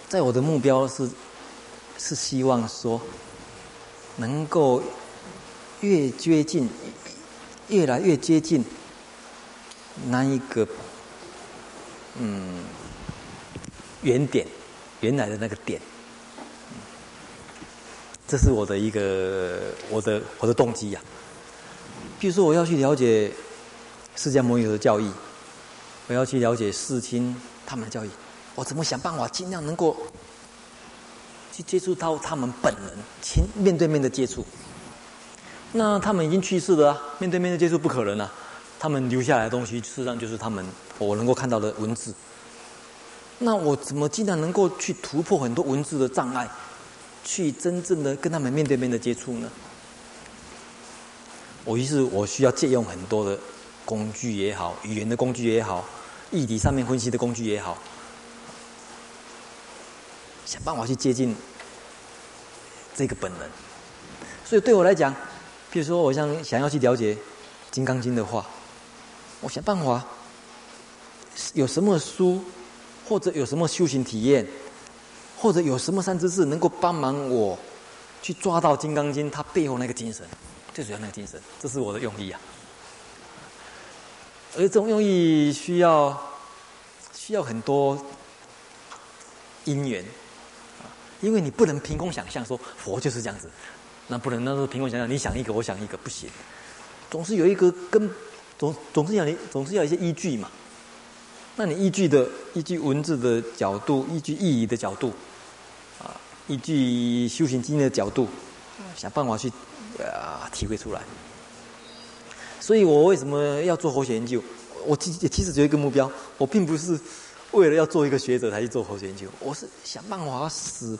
在我的目标是，是希望说，能够越接近，越来越接近那一个，嗯，原点，原来的那个点。这是我的一个，我的我的动机呀、啊。比如说，我要去了解释迦牟尼的教义，我要去了解世亲他们的教义。我怎么想办法尽量能够去接触到他们本人，亲面对面的接触？那他们已经去世了啊，面对面的接触不可能啊。他们留下来的东西，事实上就是他们我能够看到的文字。那我怎么竟然能够去突破很多文字的障碍，去真正的跟他们面对面的接触呢？我于是我需要借用很多的工具也好，语言的工具也好，议题上面分析的工具也好。想办法去接近这个本能，所以对我来讲，比如说我想想要去了解《金刚经》的话，我想办法有什么书，或者有什么修行体验，或者有什么三知识能够帮忙我去抓到《金刚经》它背后那个精神，最主要那个精神，这是我的用意啊。而这种用意需要需要很多因缘。因为你不能凭空想象说佛就是这样子，那不能那是凭空想象，你想一个我想一个不行，总是有一个根，总总是要你总是要一些依据嘛。那你依据的依据文字的角度，依据意义的角度，啊，依据修行经验的角度，想办法去啊体会出来。所以我为什么要做活学研究？我其其实只有一个目标，我并不是。为了要做一个学者才去做活学研究，我是想办法使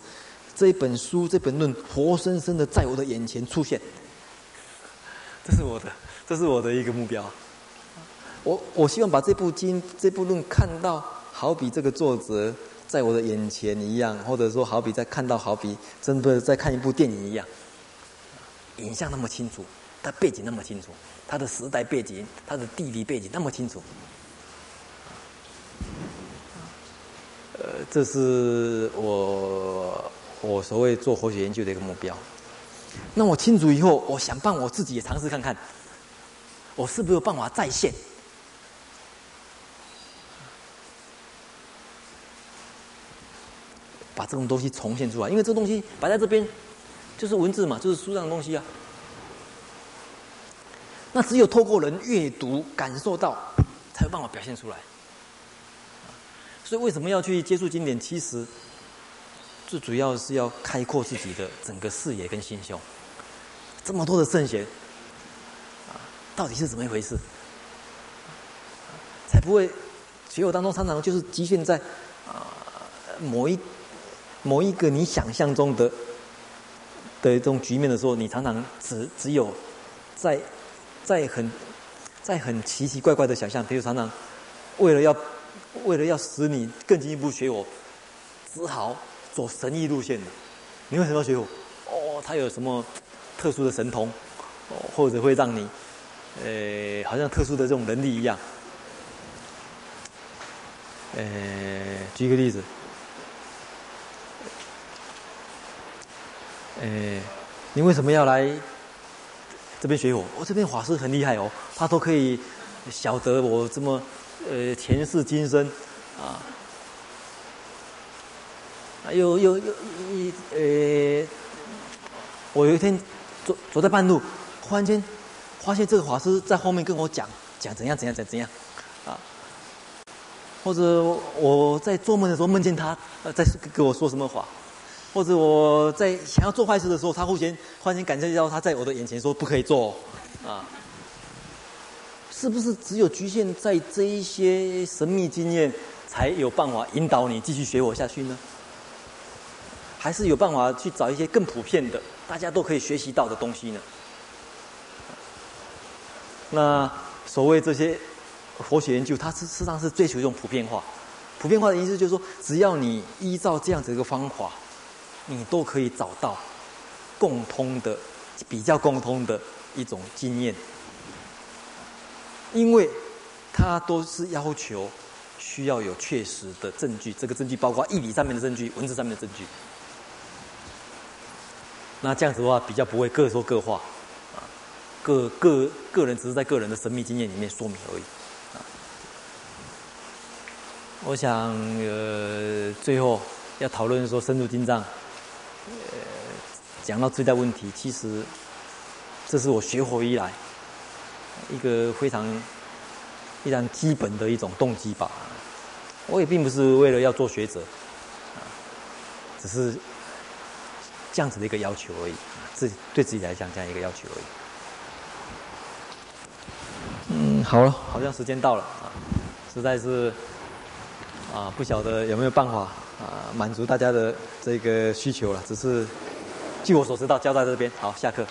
这一本书、这本论活生生的在我的眼前出现。这是我的，这是我的一个目标。我我希望把这部经、这部论看到，好比这个作者在我的眼前一样，或者说好比在看到，好比真的在看一部电影一样，影像那么清楚，它背景那么清楚，它的时代背景、它的地理背景那么清楚。呃，这是我我所谓做活学研究的一个目标。那我清楚以后，我想办我自己也尝试看看，我是不是有办法再现，把这种东西重现出来。因为这东西摆在这边，就是文字嘛，就是书上的东西啊。那只有透过人阅读、感受到，才有办法表现出来。所以为什么要去接触经典？其实最主要是要开阔自己的整个视野跟心胸。这么多的圣贤，啊，到底是怎么一回事？才不会学友当中常常就是局限在啊某一某一个你想象中的的这种局面的时候，你常常只只有在在很在很奇奇怪怪的想象，比如常常为了要。为了要使你更进一步学我，只好走神异路线的。你为什么要学我？哦，他有什么特殊的神通，哦，或者会让你，呃，好像特殊的这种能力一样。呃，举个例子，呃，你为什么要来这边学我？我这边法师很厉害哦，他都可以晓得我这么。呃，前世今生，啊，有有有一呃，我有一天走走在半路，忽然间发现这个法师在后面跟我讲讲怎样怎样怎样怎样，啊，或者我在做梦的时候梦见他呃在跟我说什么话，或者我在想要做坏事的时候，他忽然忽然感觉到他在我的眼前说不可以做啊。是不是只有局限在这一些神秘经验，才有办法引导你继续学我下去呢？还是有办法去找一些更普遍的，大家都可以学习到的东西呢？那所谓这些佛学研究，它事实际上是追求一种普遍化。普遍化的意思就是说，只要你依照这样子一个方法，你都可以找到共通的、比较共通的一种经验。因为它都是要求需要有确实的证据，这个证据包括义理上面的证据、文字上面的证据。那这样子的话，比较不会各说各话，啊，各个个人只是在个人的神秘经验里面说明而已，啊。我想，呃，最后要讨论说深入经藏，讲到最大问题，其实这是我学佛以来。一个非常非常基本的一种动机吧，我也并不是为了要做学者，只是这样子的一个要求而已，自己对自己来讲这样一个要求而已。嗯，好了，好像时间到了啊，实在是啊，不晓得有没有办法啊满足大家的这个需求了，只是据我所知道，交代这边，好，下课。